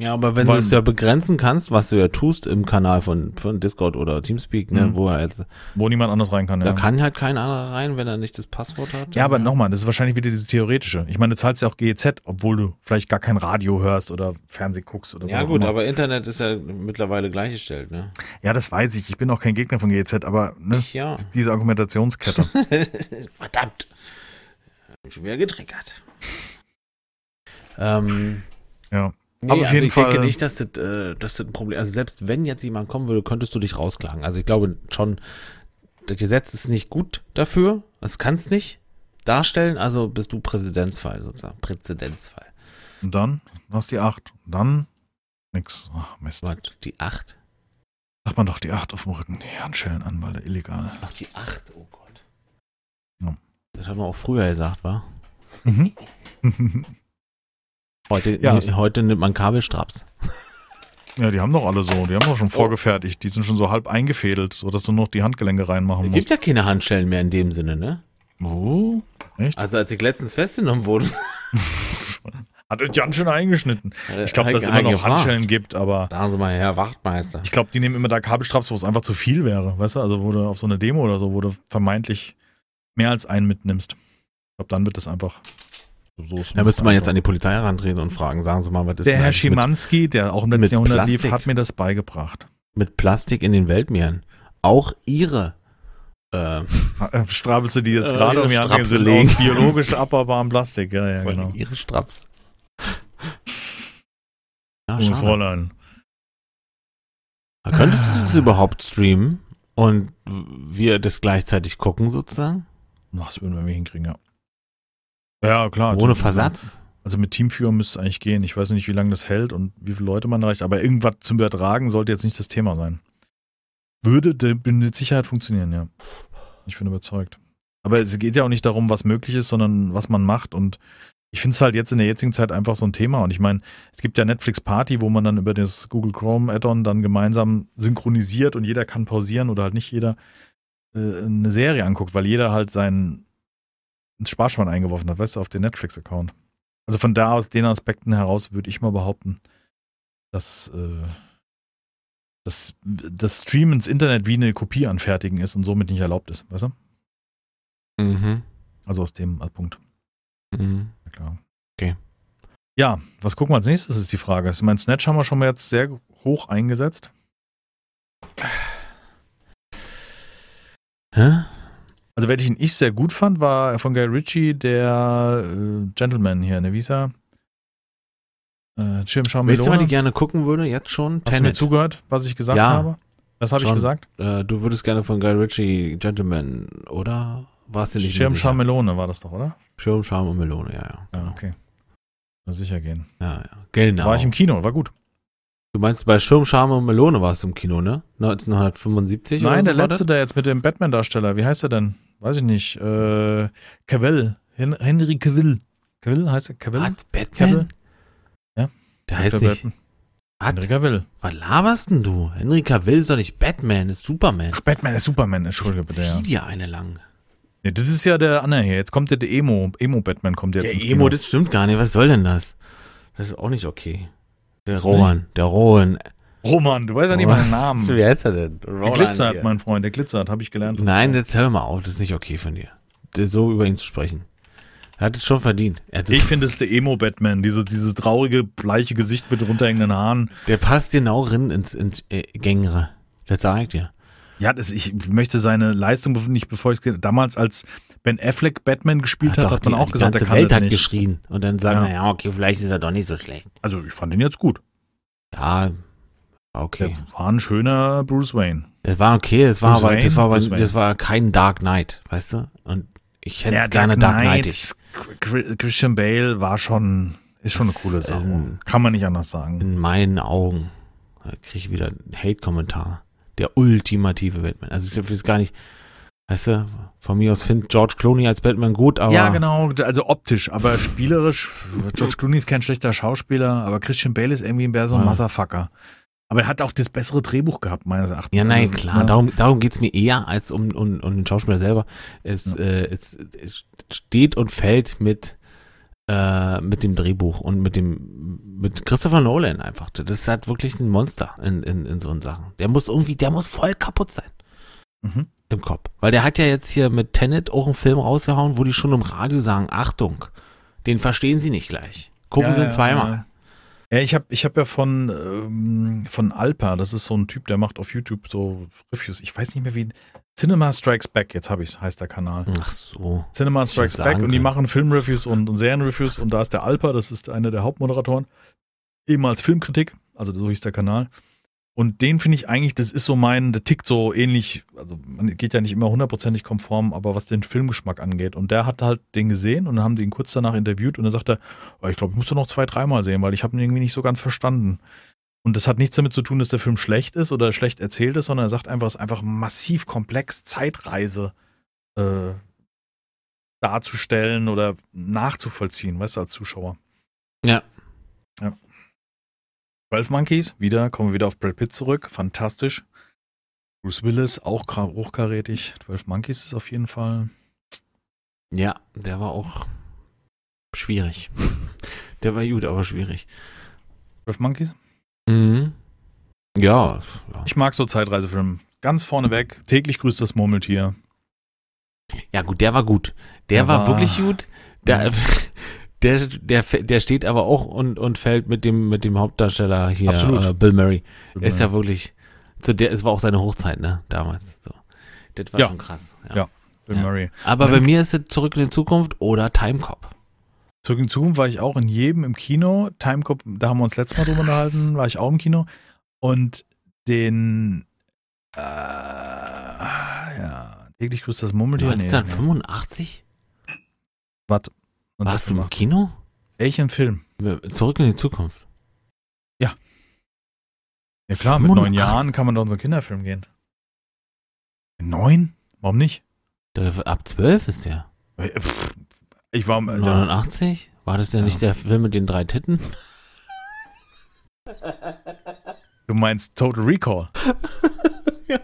Ja, aber wenn du es ja begrenzen kannst, was du ja tust im Kanal von, von Discord oder Teamspeak, ne, Mhm. wo er jetzt, Wo niemand anders rein kann. da Ja, kann halt kein anderer rein, wenn er nicht das Passwort hat. ja aber nochmal, das ist wahrscheinlich wieder dieses Theoretische. Ich meine, du zahlst ja auch GEZ, obwohl du vielleicht gar kein Radio hörst oder Fernsehen guckst oder Ja was auch gut, immer. aber Internet ist ja mittlerweile gleichgestellt, ne? Ja, das weiß ich. Ich bin auch kein Gegner von GEZ, aber ne, Ich ja. diese Argumentationskette. Verdammt. Mich Schon wieder getriggert. ähm, ja. Nee, Aber auf also jeden ich denke Fall- nicht, dass das, äh, dass das ein Problem Also selbst wenn jetzt jemand kommen würde, könntest du dich rausklagen. Also ich glaube schon, das Gesetz ist nicht gut dafür. Es kann es nicht darstellen. Also bist du Präzedenzfall sozusagen. Präzedenzfall. Und dann hast du die 8. Und dann nix. Ach, Mist. Was? Die 8? Sagt man doch die 8 auf dem Rücken, die Handschellen an, weil illegal. Ach, die 8. Oh Gott. Ja. Das haben wir auch früher gesagt, wa? Mhm. Heute, Ja, nee, es- heute nimmt man Kabelstraps. ja, die haben doch alle so. Die haben doch schon vorgefertigt. Die sind schon so halb eingefädelt, sodass du noch die Handgelenke reinmachen Es musst. gibt ja keine Handschellen mehr in dem Sinne, ne? Oh, echt? Also als ich letztens festgenommen wurde. Hat euch ganz schön eingeschnitten. Ich glaube, dass es immer noch. Handschellen gibt, aber Sagen Sie mal, Herr Wachtmeister. ich glaube, die nehmen immer da Kabelstraps, wo es einfach zu viel wäre. Weißt du, also wo du auf so eine Demo oder so, wo du vermeintlich mehr als einen mitnimmst. Ich glaube, dann wird das einfach so. Da müsste man jetzt an die Polizei herantreten und fragen, sagen Sie mal, was ist Der denn Herr eigentlich mit, Schimanski, der auch im mit letzten Jahrhundert lief, Plastik? hat mir das beigebracht. mit Plastik in den Weltmeeren? Auch Ihre äh, Äh, Strapelst du die jetzt Äh, gerade um legen. aus biologisch abbaubarem Plastik. Ja, ja, allem genau. Ihre Straps. Ja, Junges schade. Fräulein. Könntest du das überhaupt streamen und wir das gleichzeitig gucken sozusagen? Ach, Das würden wir hinkriegen, ja. Ja, klar. Ohne Versatz? Also mit Teamführung müsste es eigentlich gehen. Ich weiß nicht, wie lange das hält und wie viele Leute man erreicht, aber irgendwas zum Übertragen sollte jetzt nicht das Thema sein. Würde de- mit Sicherheit funktionieren, ja. Ich bin überzeugt. Aber es geht ja auch nicht darum, was möglich ist, sondern was man macht. Und ich finde es halt jetzt in der jetzigen Zeit einfach so ein Thema. Und ich meine, es gibt ja Netflix Party, wo man dann über das Google Chrome Add-on dann gemeinsam synchronisiert und jeder kann pausieren oder halt nicht jeder äh, eine Serie anguckt, weil jeder halt sein ins Sparschwein eingeworfen hat, weißt du, auf den Netflix-Account. Also von da aus, den Aspekten heraus, würde ich mal behaupten, dass äh, das, das Stream ins Internet wie eine Kopie anfertigen ist und somit nicht erlaubt ist, weißt du? Mhm. Also aus dem Punkt. Mhm. Ja, klar. Okay. Ja, was gucken wir als nächstes, ist die Frage. Ich meine, Snatch haben wir schon mal jetzt sehr hoch eingesetzt. Hä? Also, welchen ich sehr gut fand, war von Guy Ritchie der äh, Gentleman hier, ne, wie hieß er? Äh, Schirmschau Weißt du, was Melone. ich gerne gucken würde? Jetzt schon? Hast du mir Tenet. zugehört, was ich gesagt Ja. habe? Was habe ich gesagt? Äh, du würdest gerne von Guy Ritchie Gentleman, oder? Warst du nicht Schirmschau sicher? Melone war das doch, oder? Schirm, Charme und Melone, ja, ja. Ja, okay. Na, sicher gehen. Ja, ja. Genau. War ich im Kino, war gut. du meinst, bei Schirm, Charme und Melone warst du im Kino, ne? 1975 Nein, der so letzte, der jetzt mit dem Batman-Darsteller, wie heißt er denn? Weiß ich nicht. Äh, Cavill. Hen Henry Cavill. Cavill heißt er? Cavill? Was? Batman? Cavill? Ja. Der heißt Dr. nicht. Batman. Henry? Cavill. Was laberst denn du? Henry Cavill ist doch nicht Batman, ist Superman. Ach, Batman ist Superman, entschuldige bitte, ja. Zieh dir eine lang. Nee, das ist ja der andere hier. Jetzt kommt ja der Emo. Emo-Batman kommt jetzt Der ins Emo, Kino. das stimmt gar nicht. Was soll denn das? Das ist auch nicht okay. Der Was Roman, der Rowan. Roman, du weißt ja nicht meinen Namen. Wie heißt er denn? Der Roland glitzert, hier. mein Freund, der glitzert, habe ich gelernt. Nein, jetzt hör mal auf, das ist nicht okay von dir. So über ihn zu sprechen. Er hat es schon verdient. Er es, Ich finde es der Emo-Batman. Diese, dieses traurige, bleiche Gesicht mit runterhängenden Haaren. der passt genau rein ins, ins äh, Gängere. Das sag ich dir. Ja, das, ich möchte seine Leistung nicht bevor ich damals als Ben Affleck Batman gespielt hat, doch, hat man die, auch die gesagt, ganze er kann Welt hat nicht. geschrien. Und dann sagen Ja. wir, ja, okay, vielleicht ist er doch nicht so schlecht. Also ich fand ihn jetzt gut. Ja, okay. Der war ein schöner Bruce Wayne. Das war okay, das war Bruce aber, Wayne, das war aber, das war kein Dark Knight, weißt du? Und ich hätte Ja, es gerne Dark Knight. Christian Bale war schon, ist schon eine coole Sache. Ähm, Kann man nicht anders sagen. In meinen Augen kriege ich wieder einen Hate-Kommentar. Der ultimative Batman. Also ich weiß gar nicht, weißt du, von mir aus findet George Clooney als Batman gut, aber ja, genau, also optisch, aber spielerisch, George Clooney ist kein schlechter Schauspieler, aber Christian Bale ist irgendwie mehr so ein Ja. Motherfucker. Aber er hat auch das bessere Drehbuch gehabt, meines Erachtens. Ja, nein, Also, klar. ne? Darum, darum geht's mir eher als um, um, um den Schauspieler selber. Es, Ja. äh, es, es steht und fällt mit äh, mit dem Drehbuch und mit dem mit Christopher Nolan einfach. Das ist halt wirklich ein Monster in, in, in so Sachen. Der muss irgendwie, der muss voll kaputt sein. Mhm. Im Kopf. Weil der hat ja jetzt hier mit Tenet auch einen Film rausgehauen, wo die schon im Radio sagen, Achtung, den verstehen sie nicht gleich. Gucken Ja, sie ihn ja, zweimal. Ja. Ich habe ich hab ja von, ähm, von Alpa, das ist so ein Typ, der macht auf YouTube so Reviews. Ich weiß nicht mehr wie. Cinema Strikes Back, jetzt habe ich heißt der Kanal. Ach so. Cinema Strikes Back und die machen Filmreviews und, und Serienreviews und da ist der Alpa, das ist einer der Hauptmoderatoren, ehemals Filmkritik, also so hieß der Kanal. Und den finde ich eigentlich, das ist so mein, der tickt so ähnlich, also man geht ja nicht immer hundertprozentig konform, aber was den Filmgeschmack angeht. Und der hat halt den gesehen und dann haben die ihn kurz danach interviewt und dann sagt er, oh, ich glaube, ich muss doch noch zwei, dreimal sehen, weil ich habe ihn irgendwie nicht so ganz verstanden. Und das hat nichts damit zu tun, dass der Film schlecht ist oder schlecht erzählt ist, sondern er sagt einfach, es ist einfach massiv komplex, Zeitreise äh, darzustellen oder nachzuvollziehen, weißt du, als Zuschauer. Ja. Ja. 12 Monkeys, wieder, kommen wir wieder auf Brad Pitt zurück, fantastisch. Bruce Willis, auch hochkarätig. 12 Monkeys ist auf jeden Fall. Ja, der war auch schwierig. Der war gut, aber schwierig. 12 Monkeys? Mhm. Ja, ja. Ich mag so Zeitreisefilme. Ganz vorneweg, täglich grüßt das Murmeltier. Ja, gut, der war gut. Der, Der war, war- wirklich gut. Der, der, der, der steht aber auch und, und fällt mit dem, mit dem Hauptdarsteller hier, äh, Bill Murray. Ist ja wirklich, zu der, es war auch seine Hochzeit, ne, damals. So. Das war Ja. schon krass. Ja. Bill Ja. Murray. Aber bei dann- mir ist es Zurück in die Zukunft oder Timecop. Zurück in die Zukunft war ich auch in jedem im Kino. Timecop, da haben wir uns letztes Mal drüber unterhalten, war ich auch im Kino. Und den, äh, ja, täglich grüßt das Murmeltier. Nee, 1985? Warte. Warst du im 1985. Kino? Welchen Film? Zurück in die Zukunft. Ja klar, mit neun 85. Jahren kann man doch in so einen Kinderfilm gehen. Neun? Warum nicht? Der, ab 12 ist der. Äh, Ich war, ja, 89? War das denn Ja. nicht der Film mit den drei Titten? du meinst Total Recall.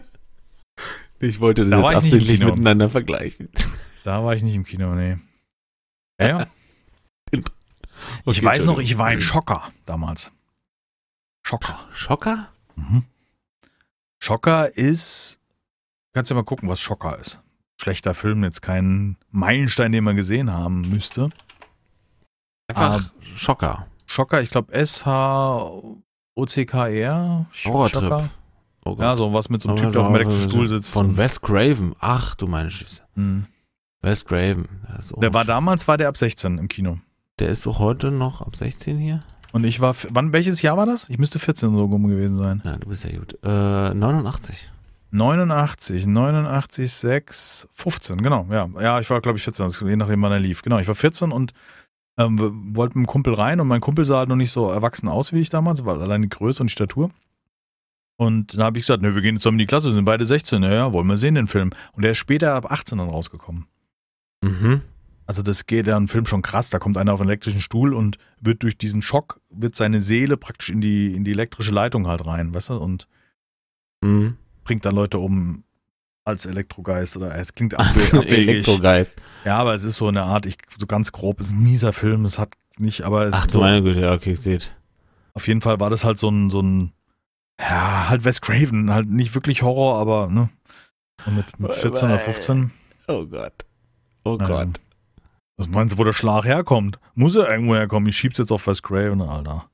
Ich wollte Da nicht im absichtlich miteinander vergleichen. Da war ich nicht im Kino, nee. Ja, ja. ich Okay, weiß noch, ich war ein Schocker damals. Schocker. Schocker? Mhm. Schocker ist, kannst ja mal gucken, was Schocker ist. Schlechter Film, jetzt kein Meilenstein, den man gesehen haben müsste. Einfach Schocker. Schocker, ich glaube S-H-O-C-K-R. Horrortrip. Oh Gott. Ja, so was mit so einem Typ, der auf dem elektrischen Stuhl sitzt. Von Wes Craven. Ach, du meine Süße. Mhm. Wes Craven. Der, ist auch Der war damals, war der ab 16 im Kino. Der ist doch heute noch ab 16 hier? Und ich war, wann, welches Jahr war das? Ich müsste 14 so rum gewesen sein. Ja, du bist ja gut. Äh, 89. 89, 89, 6, 15, genau, ja. Ja, ich war, glaube ich, 14, also je nachdem, wann er lief. Genau, ich war 14 und ähm, wir wollten mit dem Kumpel rein und mein Kumpel sah halt noch nicht so erwachsen aus wie ich damals, weil allein die Größe und die Statur. Und dann habe ich gesagt, ne, wir gehen jetzt zusammen in die Klasse, wir sind beide 16, ja, ja, wollen wir sehen den Film. Und der ist später ab 18 dann rausgekommen. Mhm. Also das geht ja im Film schon krass, da kommt einer auf einen elektrischen Stuhl und wird durch diesen Schock, wird seine Seele praktisch in die, in die elektrische Leitung halt rein, weißt du, und Mhm. bringt dann Leute um als Elektrogeist oder es klingt abwe- abwegig. Elektrogeist. Ja, aber es ist so eine Art, ich, so ganz grob, es ist ein mieser Film, es hat nicht, aber es Ach ist du so, meine Güte, ja, okay, ich seht. auf jeden Fall war das halt so ein, so ein, ja, halt Wes Craven, halt nicht wirklich Horror, aber, ne, und mit, mit 14 oder 15, Oh Gott. Oh. Gott. was meinst du, wo der Schlag herkommt? Muss er irgendwo herkommen, ich schieb's jetzt auf Wes Craven, Alter.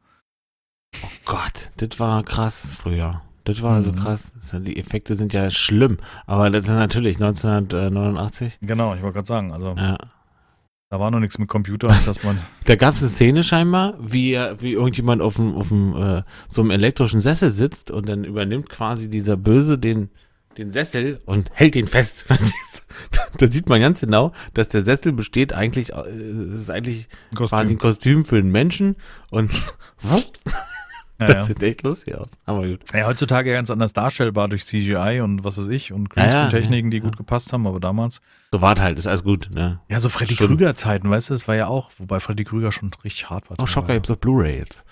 Oh Gott, das war krass früher. Das war so Mhm. krass. Die Effekte sind ja schlimm. Aber das ist natürlich 1989. Genau, ich wollte gerade sagen, also Ja. da war noch nichts mit Computer, dass man, Da gab es eine Szene scheinbar, wie, wie irgendjemand auf dem, auf dem äh, so einem elektrischen Sessel sitzt und dann übernimmt quasi dieser Böse den, den Sessel und hält ihn fest. da sieht man ganz genau, dass der Sessel besteht eigentlich, äh, es ist eigentlich quasi ein Kostüm für einen Menschen und ja, das ja. sieht echt lustig aus. Aber gut. Ja, heutzutage ganz anders darstellbar durch CGI und was weiß ich und Ja, ja, Greenscreen-Techniken, die ja. gut gepasst haben, aber damals. So war halt, ist alles gut, ne? Ja, so Freddy. Krüger-Zeiten, weißt du, das war ja auch, wobei Freddy Krüger schon richtig hart war. Oh, Schocker gibt's auf Blu-ray jetzt.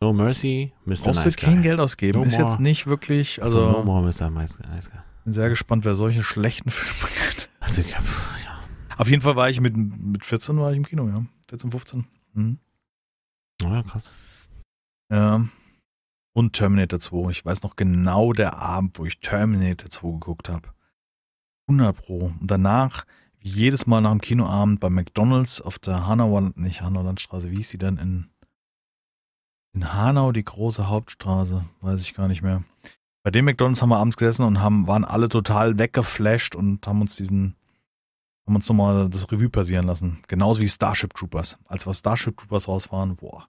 No Mercy, Mr. Brauchst Nice kein. Geld ausgeben. No ist more. jetzt nicht wirklich, Also, also no more Mr. Nice Guy. bin sehr gespannt, wer solche schlechten Filme kennt. Also ich hab, ja. Auf jeden Fall war ich mit, mit 14 war ich im Kino, ja. 14, 15. Mhm. Oh ja, krass. Ja. Und Terminator 2. Ich weiß noch genau der Abend, wo ich Terminator 2 geguckt habe. 100 Pro. Und danach, wie jedes Mal nach dem Kinoabend bei McDonalds auf der Hanauer, nicht Hanaulandstraße, wie hieß die denn in, in Hanau, die große Hauptstraße? Weiß ich gar nicht mehr. Bei dem McDonalds haben wir abends gesessen und haben, waren alle total weggeflasht und haben uns diesen, haben uns nochmal das Revue passieren lassen. Genauso wie Starship Troopers. Als wir Starship Troopers rausfahren, boah.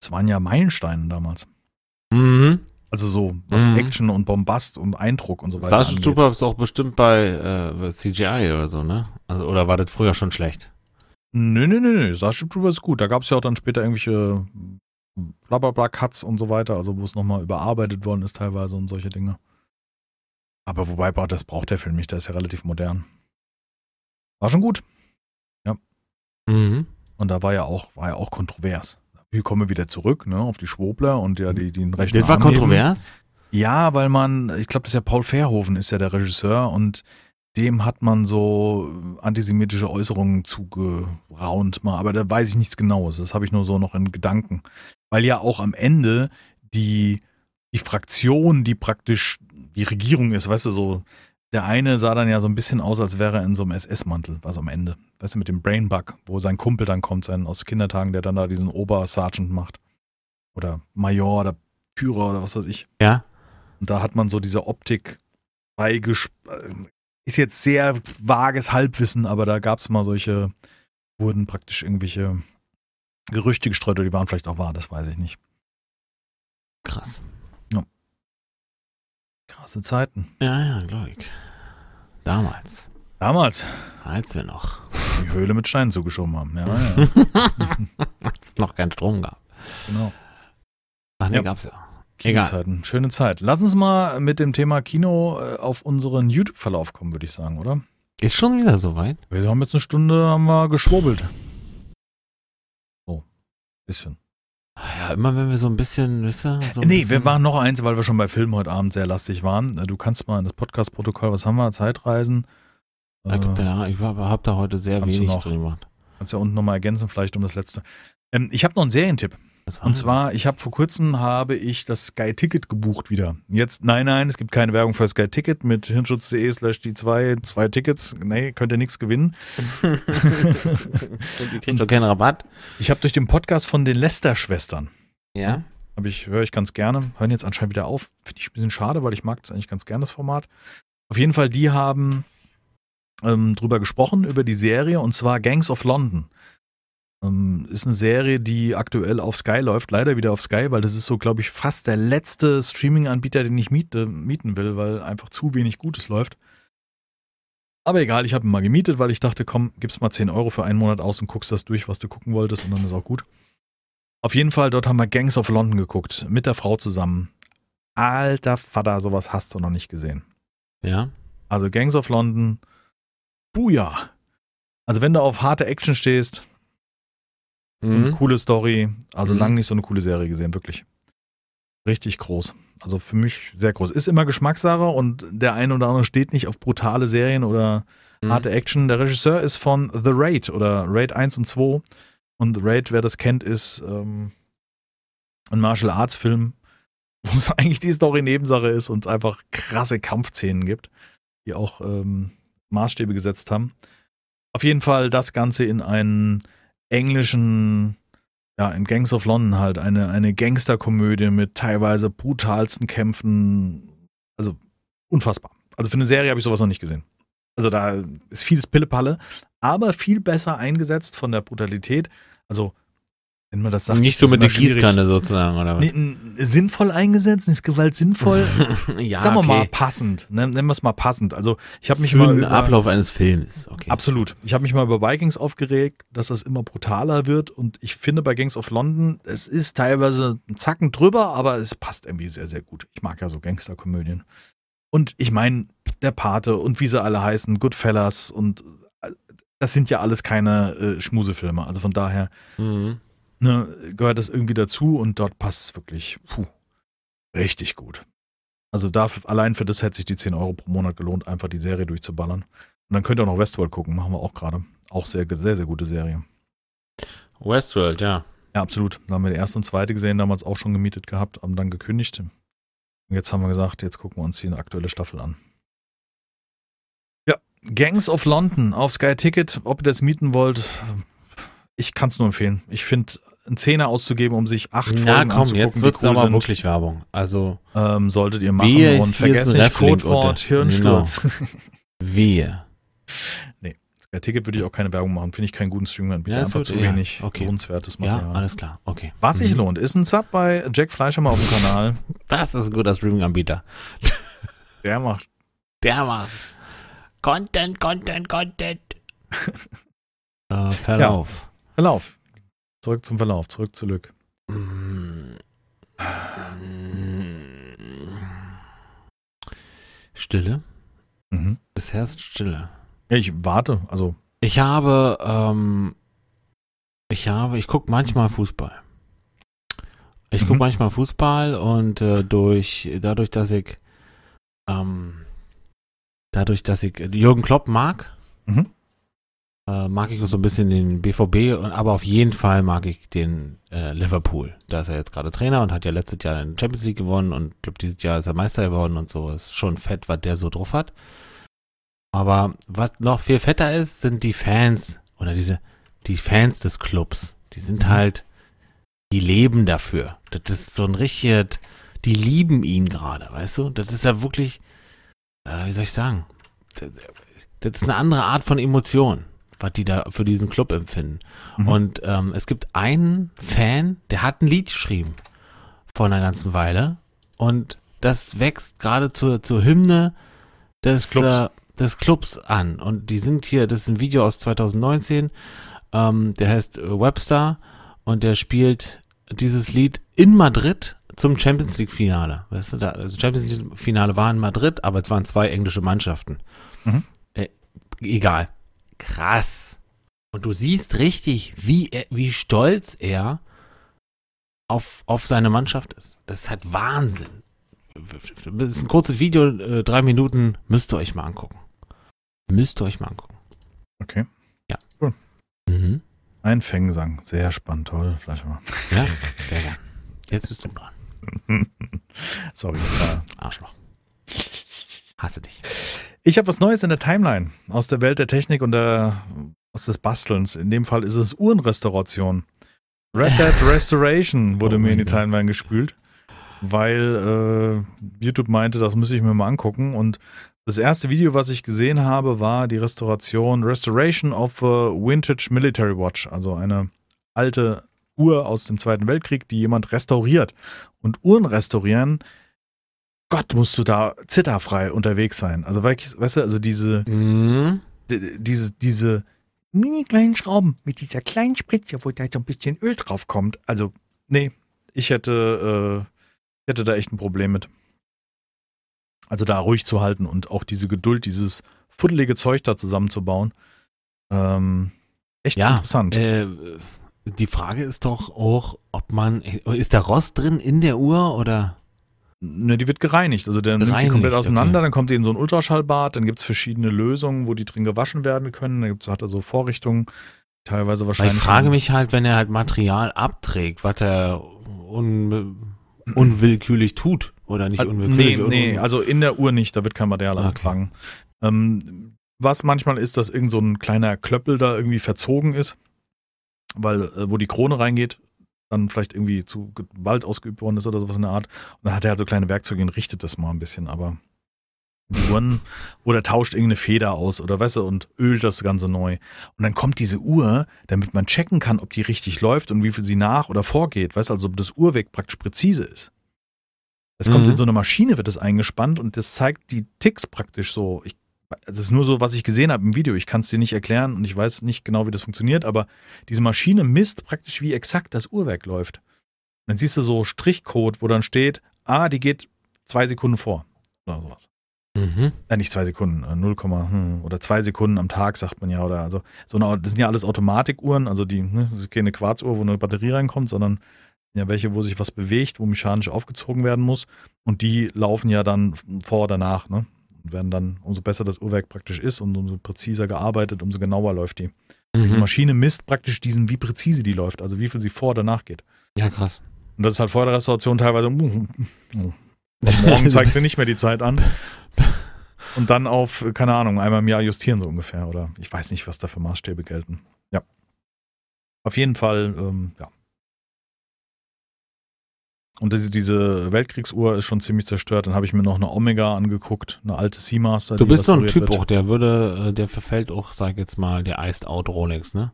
Das waren ja Meilensteine damals. Mhm. Also so, was Mhm. Action und Bombast und Eindruck und so weiter. Starship angeht. Trooper ist auch bestimmt bei äh, CGI oder so, ne? Also, oder war das früher schon schlecht? Nö, nö, nö, nö. Starship Trooper ist gut. Da gab es ja auch dann später irgendwelche blablabla Cuts und so weiter, also wo es nochmal überarbeitet worden ist teilweise und solche Dinge. Aber wobei, das braucht der Film nicht, der ist ja relativ modern. War schon gut. Mhm. Und da war ja auch, war ja auch kontrovers. Wir kommen wieder zurück, ne, auf die Schwobler und ja, die, die den rechten Das war kontrovers? Ja, weil man, ich glaube, das ist ja Paul Verhoeven, ist ja der Regisseur und dem hat man so antisemitische Äußerungen zugeraunt mal, aber da weiß ich nichts Genaues. Das habe ich nur so noch in Gedanken. Weil ja auch am Ende die, die Fraktion, die praktisch die Regierung ist, weißt du, so, der eine sah dann ja so ein bisschen aus, als wäre er in so einem SS-Mantel, was am Ende. Weißt du, mit dem Brainbug, wo sein Kumpel dann kommt, sein aus Kindertagen, der dann da diesen Obersergeant macht. Oder Major oder Führer oder was weiß ich. Ja. Und da hat man so diese Optik beigesp ist jetzt sehr vages Halbwissen, aber da gab es mal solche, wurden praktisch irgendwelche Gerüchte gestreut oder die waren vielleicht auch wahr, das weiß ich nicht. Krass. Krasse Zeiten. Ja, ja, glaube ich. Damals. Damals, Als wir noch. die Höhle mit Steinen zugeschoben haben. Ja, ja, Als es noch keinen Strom gab. genau. Ach nee, Ja. gab's ja. Egal. Kinozeiten. Schöne Zeit. Lass uns mal mit dem Thema Kino äh, auf unseren YouTube-Verlauf kommen, würde ich sagen, oder? Ist schon wieder soweit? Wir haben jetzt eine Stunde, haben wir geschwurbelt. So, bisschen. Ah Ja, immer wenn wir so ein bisschen, wisst ihr? So ein nee, bisschen, wir waren noch eins, weil wir schon bei Filmen heute Abend sehr lastig waren. Äh, Du kannst mal in das Podcast-Protokoll, was haben wir? Zeitreisen. Ja, Äh, ja, ich habe hab da heute sehr wenig noch. drin gemacht. kannst ja unten nochmal ergänzen, vielleicht um das letzte. Ähm, ich habe noch einen Serientipp. Und zwar, ich habe vor kurzem habe ich das Sky Ticket gebucht wieder. Jetzt, nein, nein, es gibt keine Werbung für Sky Ticket mit hirnschutz.de slash die zwei, zwei Tickets. Nee, könnt ihr nichts gewinnen. Und ihr kriegt doch keinen Rabatt. Ich habe durch den Podcast von den Lester-Schwestern, Ja. habe ich, höre ich ganz gerne, hören jetzt anscheinend wieder auf. Finde ich ein bisschen schade, weil ich mag das eigentlich ganz gerne, das Format. Auf jeden Fall, die haben ähm, drüber gesprochen, über die Serie, und zwar Gangs of London. Ähm, ist eine Serie, die aktuell auf Sky läuft, leider wieder auf Sky, weil das ist so, glaube ich, fast der letzte Streaming-Anbieter, den ich miete, mieten will, weil einfach zu wenig Gutes läuft. Aber egal, ich habe ihn mal gemietet, weil ich dachte, komm, gib's mal 10 Euro für einen Monat aus und guckst das durch, was du gucken wolltest, und dann ist auch gut. Auf jeden Fall, dort haben wir Gangs of London geguckt, mit der Frau zusammen. Alter Vater, sowas hast du noch nicht gesehen. Ja. Also Gangs of London, Buja. Also wenn du auf harte Action stehst, Mhm. coole Story, also Mhm. lang nicht so eine coole Serie gesehen, wirklich. Richtig groß. Also für mich sehr groß. Ist immer Geschmackssache und der eine oder andere steht nicht auf brutale Serien oder Mhm. harte Action. Der Regisseur ist von The Raid oder Raid 1 und 2. Und Raid, wer das kennt, ist ähm, ein Martial Arts Film, wo es eigentlich die Story Nebensache ist und es einfach krasse Kampfszenen gibt, die auch ähm, Maßstäbe gesetzt haben. Auf jeden Fall das Ganze in einen englischen, ja, in Gangs of London halt, eine, eine Gangsterkomödie mit teilweise brutalsten Kämpfen. Also unfassbar. Also für eine Serie habe ich sowas noch nicht gesehen. Also da ist vieles Pillepalle, aber viel besser eingesetzt von der Brutalität. Also, wenn man das sagt. Nicht so mit der. Gießkanne sozusagen, oder was? Nee, sinnvoll eingesetzt, ist Gewalt sinnvoll? ja, Sagen wir mal okay. passend. ne? Nennen wir es mal passend. Also, ich habe mich Für mal. über- Ablauf eines Films, okay. Absolut. Ich habe mich mal über Vikings aufgeregt, dass das immer brutaler wird und ich finde bei Gangs of London, es ist teilweise ein Zacken drüber, aber es passt irgendwie sehr, sehr gut. Ich mag ja so Gangsterkomödien. Und ich meine, der Pate und wie sie alle heißen, Goodfellas und äh, das sind ja alles keine äh, Schmusefilme. Also von daher Mhm. Ne, gehört das irgendwie dazu und dort passt es wirklich puh, richtig gut. Also dafür, allein für das hätte sich die 10 Euro pro Monat gelohnt, einfach die Serie durchzuballern. Und dann könnt ihr auch noch Westworld gucken, machen wir auch gerade. Auch sehr, sehr, sehr gute Serie. Westworld, ja. Ja, absolut. Da haben wir die erste und zweite gesehen, damals auch schon gemietet gehabt, haben dann gekündigt. Und jetzt haben wir gesagt, jetzt gucken wir uns die aktuelle Staffel an. Ja, Gangs of London auf Sky Ticket, ob ihr das mieten wollt, ich kann es nur empfehlen. Ich finde, einen Zehner auszugeben, um sich acht Na Folgen komm, jetzt wird es cool aber sind, wirklich Werbung. Also, ähm, solltet ihr machen Wehe, und vergesst nicht Codewort. Hirnsturz. wehe. Sky Ticket würde ich auch keine Werbung machen, finde ich keinen guten Streaming-Anbieter. Ja, Einfach zu ja, wenig okay. lohnenswertes Ja, Material. alles klar. Okay. Was sich Mhm. lohnt, ist ein Sub bei Jack Fleischer mal auf dem Kanal. Das ist ein guter Streaming-Anbieter. Der macht Der macht. Content, Content, Content. äh, Verlauf. Verlauf. Zurück zum Verlauf, zurück zu Lück. Stille. Mhm. Es herrscht Stille. Ich warte, also Ich habe, ähm, ich habe, ich gucke manchmal Fußball. Ich gucke Mhm. manchmal Fußball und äh, durch, dadurch, dass ich, ähm, dadurch, dass ich Jürgen Klopp mag, Mhm. Äh, mag ich so ein bisschen den BVB, und, aber auf jeden Fall mag ich den äh, Liverpool. Da ist er jetzt gerade Trainer und hat ja letztes Jahr den Champions League gewonnen und ich glaube, dieses Jahr ist er Meister geworden und so. Ist schon fett, was der so drauf hat. Aber was noch viel fetter ist, sind die Fans oder diese, die Fans des Clubs. Die sind Mhm. halt, die leben dafür. Das ist so ein richtiges, die lieben ihn gerade, weißt du? Das ist ja wirklich, äh, wie soll ich sagen? Das, das ist eine andere Art von Emotion, was die da für diesen Club empfinden. Mhm. Und ähm, es gibt einen Fan, der hat ein Lied geschrieben vor einer ganzen Weile. Und das wächst gerade zur, zur Hymne des, Des Clubs. Äh, des Clubs an. Und die sind hier, das ist ein Video aus 2019, ähm, der heißt äh, Webster und der spielt dieses Lied in Madrid zum Champions League Finale. Weißt du, da, also Champions League Finale war in Madrid, aber es waren zwei englische Mannschaften. Mhm. Äh, egal. Krass. Und du siehst richtig, wie, er, wie stolz er auf, auf seine Mannschaft ist. Das ist halt Wahnsinn. Das ist ein kurzes Video, äh, drei Minuten, müsst ihr euch mal angucken. Müsst ihr euch mal angucken. okay. Mhm. Ein Fängesang, sehr spannend, toll. Vielleicht mal. Ja, sehr gern. Jetzt bist du dran. Sorry. Ja. Arschloch. Hasse dich. Ich habe was Neues in der Timeline aus der Welt der Technik und der, aus des Bastelns. In dem Fall ist es Uhrenrestauration. Red Dead Restoration wurde Oh mir in die. Timeline gespült, weil äh, YouTube meinte, das muss ich mir mal angucken. Und das erste Video, was ich gesehen habe, war die Restauration Restoration of a Vintage Military Watch, also eine alte Uhr aus dem Zweiten Weltkrieg, die jemand restauriert. Und Uhren restaurieren, Gott, musst du da zitterfrei unterwegs sein. Also weißt du, also diese, Mhm. diese, diese mini kleinen Schrauben mit dieser kleinen Spritze, wo da so ein bisschen Öl drauf kommt. Also, nee, ich hätte, äh, hätte da echt ein Problem mit. Also da ruhig zu halten und auch diese Geduld, dieses fuddelige Zeug da zusammenzubauen. Ähm, echt Ja, interessant. Äh, die Frage ist doch auch, ob man, ist da Rost drin in der Uhr oder? Ne, die wird gereinigt. Also der nimmt die komplett auseinander, okay. dann kommt die in so ein Ultraschallbad, dann gibt es verschiedene Lösungen, wo die drin gewaschen werden können. Da gibt's, hat er so Vorrichtungen, teilweise Weil wahrscheinlich. ich frage mich halt, wenn er halt Material abträgt, was er un, unwillkürlich tut oder nicht Also, unwillkürlich. nee, nee, also in der Uhr nicht, da wird kein Material Okay. abgefangen. Ähm, was manchmal ist, dass irgend so ein kleiner Klöppel da irgendwie verzogen ist, weil äh, wo die Krone reingeht, dann vielleicht irgendwie zu Gewalt ausgeübt worden ist oder sowas in der Art. Und dann hat er halt so kleine Werkzeuge und richtet das mal ein bisschen, aber Uhren oder tauscht irgendeine Feder aus oder weißt du und ölt das Ganze neu. Und dann kommt diese Uhr, damit man checken kann, ob die richtig läuft und wie viel sie nach oder vorgeht, weißt du, also ob das Uhrwerk praktisch präzise ist. Es kommt Mhm. in so eine Maschine, wird das eingespannt und das zeigt die Ticks praktisch so. Ich, das ist nur so, was ich gesehen habe im Video. Ich kann es dir nicht erklären und ich weiß nicht genau, wie das funktioniert, aber diese Maschine misst praktisch, wie exakt das Uhrwerk läuft. Und dann siehst du so Strichcode, wo dann steht, ah, die geht zwei Sekunden vor. Oder sowas. Mhm. Äh, nicht zwei Sekunden, äh, 0, hm, oder zwei Sekunden am Tag, sagt man ja. Oder also so eine, das sind ja alles Automatikuhren, also die, ne, das ist keine Quarzuhr, wo eine Batterie reinkommt, sondern ja welche, wo sich was bewegt, wo mechanisch aufgezogen werden muss. Und die laufen ja dann vor oder nach, ne? Und werden dann, umso besser das Uhrwerk praktisch ist und umso präziser gearbeitet, umso genauer läuft die. Diese Mhm. Maschine misst praktisch diesen, wie präzise die läuft, also wie viel sie vor oder nach geht. Ja, krass. Und das ist halt vor der Restauration teilweise. Und morgen zeigt sie nicht mehr die Zeit an. Und dann auf, keine Ahnung, einmal im Jahr justieren so ungefähr. Oder ich weiß nicht, was da für Maßstäbe gelten. Ja. Auf jeden Fall, ähm, ja. Und diese, diese Weltkriegsuhr ist schon ziemlich zerstört. Dann habe ich mir noch eine Omega angeguckt, eine alte Seamaster. Du bist so ein Typ wird. auch, der würde, äh, der verfällt auch, sag ich jetzt mal, der Iced Out Rolex, ne?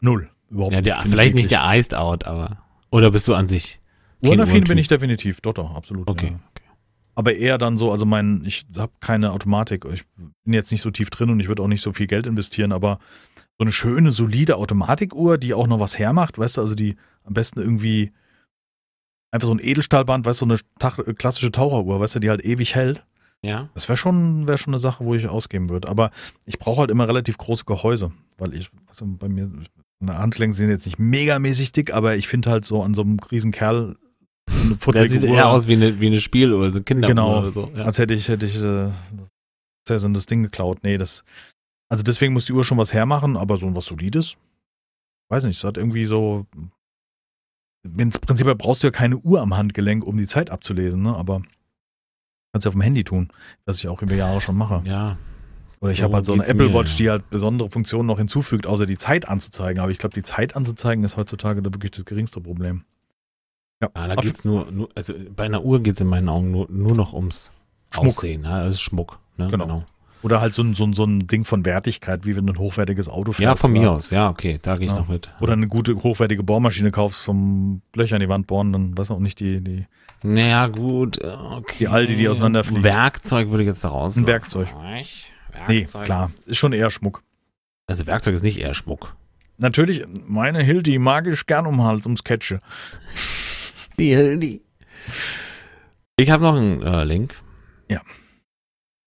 Null. Überhaupt Ja, der, ich vielleicht nicht der Iced Out, aber. Oder bist du an sich? Uhrenaffin bin ich definitiv. Doch, doch, absolut. Okay. Ja. Aber eher dann so, also mein, ich habe keine Automatik. Ich bin jetzt nicht so tief drin und ich würde auch nicht so viel Geld investieren, aber so eine schöne, solide Automatikuhr, die auch noch was hermacht, weißt du, also die am besten irgendwie einfach so ein Edelstahlband, weißt du, so eine Tach äh, klassische Taucheruhr, weißt du, die halt ewig hält. Ja. Das wäre schon, wär schon eine Sache, wo ich ausgeben würde. Aber ich brauche halt immer relativ große Gehäuse, weil ich, also bei mir, meine Handgelenke sind jetzt nicht megamäßig dick, aber ich finde halt so an so einem riesen Kerl so eine sieht eher aus wie eine, wie eine Spieluhr, so eine Kinderuhr Genau. oder so. Ja. als hätte ich, hätte ich äh, so das Ding geklaut. Nee, das. Also deswegen muss die Uhr schon was hermachen, aber so was Solides. Weiß nicht, es hat irgendwie so. Im Prinzip brauchst du ja keine Uhr am Handgelenk, um die Zeit abzulesen, ne? Aber kannst ja auf dem Handy tun, was ich auch über Jahre schon mache. ja. Oder ich so habe halt so eine Apple mir, Watch, ja. die halt besondere Funktionen noch hinzufügt, außer die Zeit anzuzeigen. Aber ich glaube, die Zeit anzuzeigen ist heutzutage da wirklich das geringste Problem. Ja, Ah, da Auf- geht's nur, nur, also bei einer Uhr geht's in meinen Augen nur, nur noch ums Schmuck. Aussehen. Ja, das ist Schmuck. Ne? Genau. Oder halt so ein, so, ein, so ein Ding von Wertigkeit, wie wenn du ein hochwertiges Auto fährst. Ja, von oder- mir aus. Ja, okay, da gehe ich Ja. noch mit. Oder eine gute, hochwertige Bohrmaschine kaufst zum Löcher in die Wand bohren, dann weißt du auch nicht die, die Naja, gut, äh, okay. Die Aldi, die auseinanderfliegt. Werkzeug würde ich jetzt da raus. Ein Werkzeug. Nee, Werkzeug. klar, ist schon eher Schmuck. Also Werkzeug ist nicht eher Schmuck. Natürlich, meine Hildi mag ich gern um Hals, ums Catche. Die, die. Ich habe noch einen äh, Link. Ja.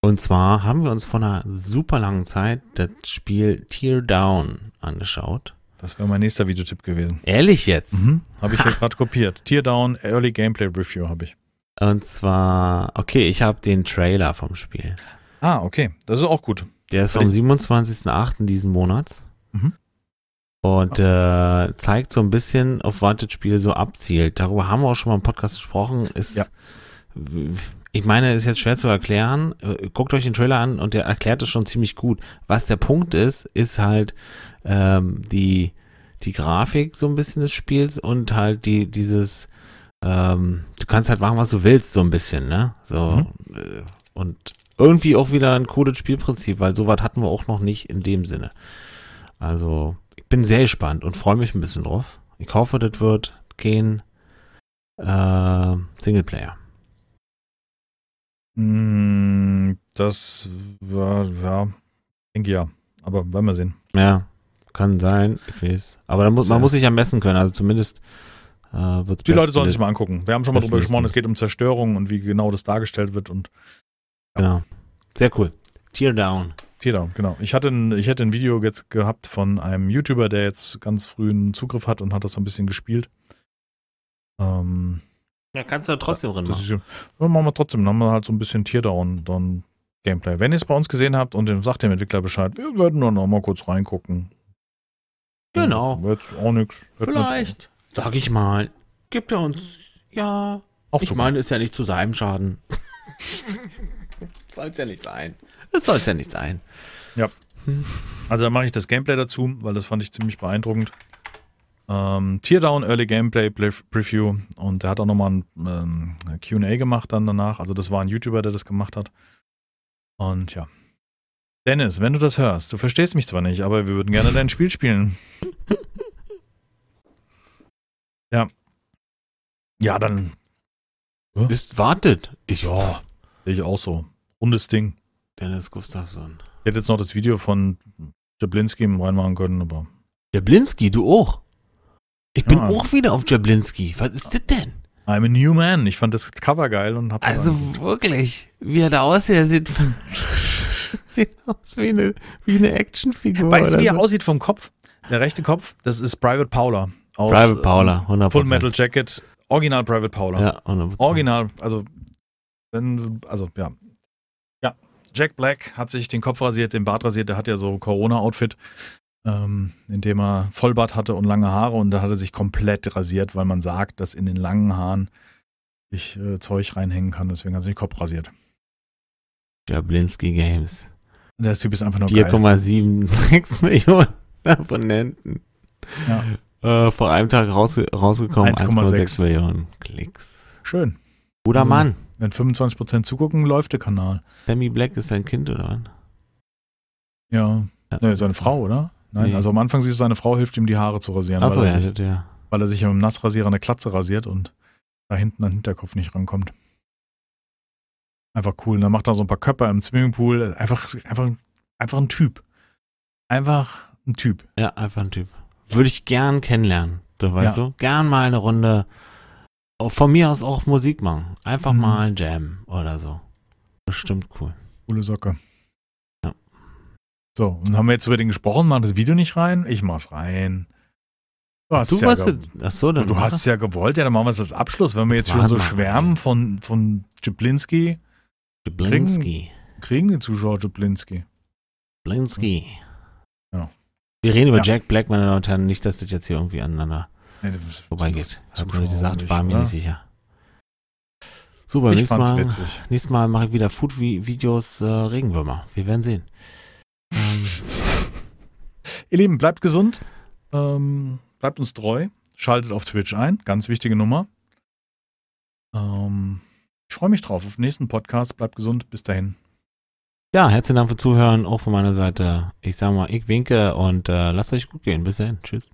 Und zwar haben wir uns vor einer super langen Zeit das Spiel Tear Down angeschaut. Das wäre mein nächster Videotipp gewesen. Ehrlich jetzt? Mhm. Habe ich hier gerade kopiert. Teardown Early Gameplay Review habe ich. Und zwar, okay, ich habe den Trailer vom Spiel. Ah, okay. Das ist auch gut. Der ist vom 27.08. diesen Monats. Mhm. Und äh, zeigt so ein bisschen, auf was das Spiel so abzielt. Darüber haben wir auch schon mal im Podcast gesprochen. Ist, Ja. Ich meine, ist jetzt schwer zu erklären. Äh, Guckt euch den Trailer an und der erklärt es schon ziemlich gut. Was der Punkt ist, ist halt ähm, die, die Grafik so ein bisschen des Spiels und halt die, dieses, ähm, du kannst halt machen, was du willst, so ein bisschen, ne? So, äh, und irgendwie auch wieder ein cooles Spielprinzip, weil sowas hatten wir auch noch nicht in dem Sinne. Also, ich bin sehr gespannt und freue mich ein bisschen drauf. Ich hoffe, das wird gehen äh, Singleplayer. Mm, Das war, ja, denke ja. Aber werden wir sehen. Ja, kann sein, ich weiß. Aber muss, man muss sich ja messen können, also zumindest äh, wird Die Leute sollen sich mal angucken. Wir haben schon mal drüber gesprochen, es geht um Zerstörung und wie genau das dargestellt wird und Genau. Sehr cool. Tear Down. Teardown, genau. Ich hatte ein, ich hätte ein Video jetzt gehabt von einem YouTuber, der jetzt ganz früh einen Zugriff hat und hat das so ein bisschen gespielt. Ähm, Ja, kannst du ja trotzdem drin machen. ist, ja- ja, machen wir trotzdem. Dann haben wir halt so ein bisschen Teardown, dann Gameplay. Wenn ihr es bei uns gesehen habt und dann sagt dem Entwickler Bescheid, wir würden dann auch mal kurz reingucken. Genau. Jetzt auch jetzt Vielleicht. Sag ich mal. Gibt er uns. Ja. Auch Ich meine, ist ja nicht zu seinem Schaden. Soll's ja nicht sein. Es soll's ja nicht sein. Also dann mache ich das Gameplay dazu, weil das fand ich ziemlich beeindruckend. Ähm, Teardown Early Gameplay Play- Preview und der hat auch nochmal ein ähm, QA gemacht dann danach. Also das war ein YouTuber, der das gemacht hat. Und ja. Dennis, wenn du das hörst, du verstehst mich zwar nicht, aber wir würden gerne dein Spiel spielen. ja. Ja, dann. Bist wartet. Ich. Ja, sehe ich auch so. Rundes Ding. Dennis Gustafsson. Ich hätte jetzt noch das Video von Jablinski reinmachen können, aber. Jablinski, du auch. Ich bin Ja. auch wieder auf Jablinski. Was ist das denn? I'm a new man. Ich fand das Cover geil und hab Also wirklich, wie er da aussieht, er sieht, sieht aus wie eine, wie eine Actionfigur. Weißt du, wie er so. aussieht vom Kopf? Der rechte Kopf, das ist Private Paula. Aus, Private Paula, 100%. Ähm, Full Metal Jacket. Original Private Paula. Ja, 100%. Original, also, wenn, also, ja. Ja, Jack Black hat sich den Kopf rasiert, den Bart rasiert, der hat ja so Corona-Outfit. Ähm, in dem er Vollbart hatte und lange Haare und da hat er sich komplett rasiert, weil man sagt, dass in den langen Haaren sich äh, Zeug reinhängen kann. Deswegen hat er sich den Kopf rasiert. Jablinski Games. Der Typ ist einfach nur geil. 4,76 Millionen Abonnenten. Ja. Äh, vor einem Tag rausge rausgekommen, 1,6 1,6 Millionen Klicks. Schön. Guter Mhm. Mann. Wenn 25% zugucken, läuft der Kanal. Sammy Black ist sein Kind, oder was? Ja. Ja. Ne, seine Frau, oder? Nein, Nee. also am Anfang siehst du, seine Frau hilft ihm, die Haare zu rasieren, Achso, weil, ja, er sich, das- ja. weil er sich ja mit dem Nassrasierer eine Klatze rasiert und da hinten an den Hinterkopf nicht rankommt. Einfach cool. Und dann macht er so ein paar Köpfe im Swimmingpool. Einfach, einfach, einfach ein Typ. Einfach ein Typ. Ja, einfach ein Typ. Würde ich gern kennenlernen. Du weißt Ja. du? Gern mal eine Runde. oh, Von mir aus auch Musik machen. Einfach Mhm. mal ein Jam oder so. Bestimmt cool. Coole Socke. So, und haben wir jetzt über den gesprochen? Mach das Video nicht rein? Ich mach's rein. Du hast Du ja ge- Achso, dann. Du hast es ja gewollt, ja, dann machen wir es als Abschluss. Wenn wir Das jetzt schon so schwärmen von, von Jablinski, Blinski. kriegen die Zuschauer Jablinski. Blinski. Ja. Wir reden über Ja. Jack Black, meine Damen und Herren. Nicht, dass das jetzt hier irgendwie aneinander Nee, vorbeigeht. Ich habe nur gesagt, nicht, war mir oder? nicht sicher. Super, Ich nächstes fand's Mal, witzig. nächstes Mal mache ich wieder Food-Videos äh, Regenwürmer. Wir werden sehen. Ihr Lieben, bleibt gesund. Ähm, bleibt uns treu. Schaltet auf Twitch ein. Ganz wichtige Nummer. Ähm, ich freue mich drauf auf den nächsten Podcast. Bleibt gesund. Bis dahin. ja, herzlichen Dank fürs Zuhören, auch von meiner Seite. Ich sag mal, ich winke und äh, lasst euch gut gehen. Bis dahin. Tschüss.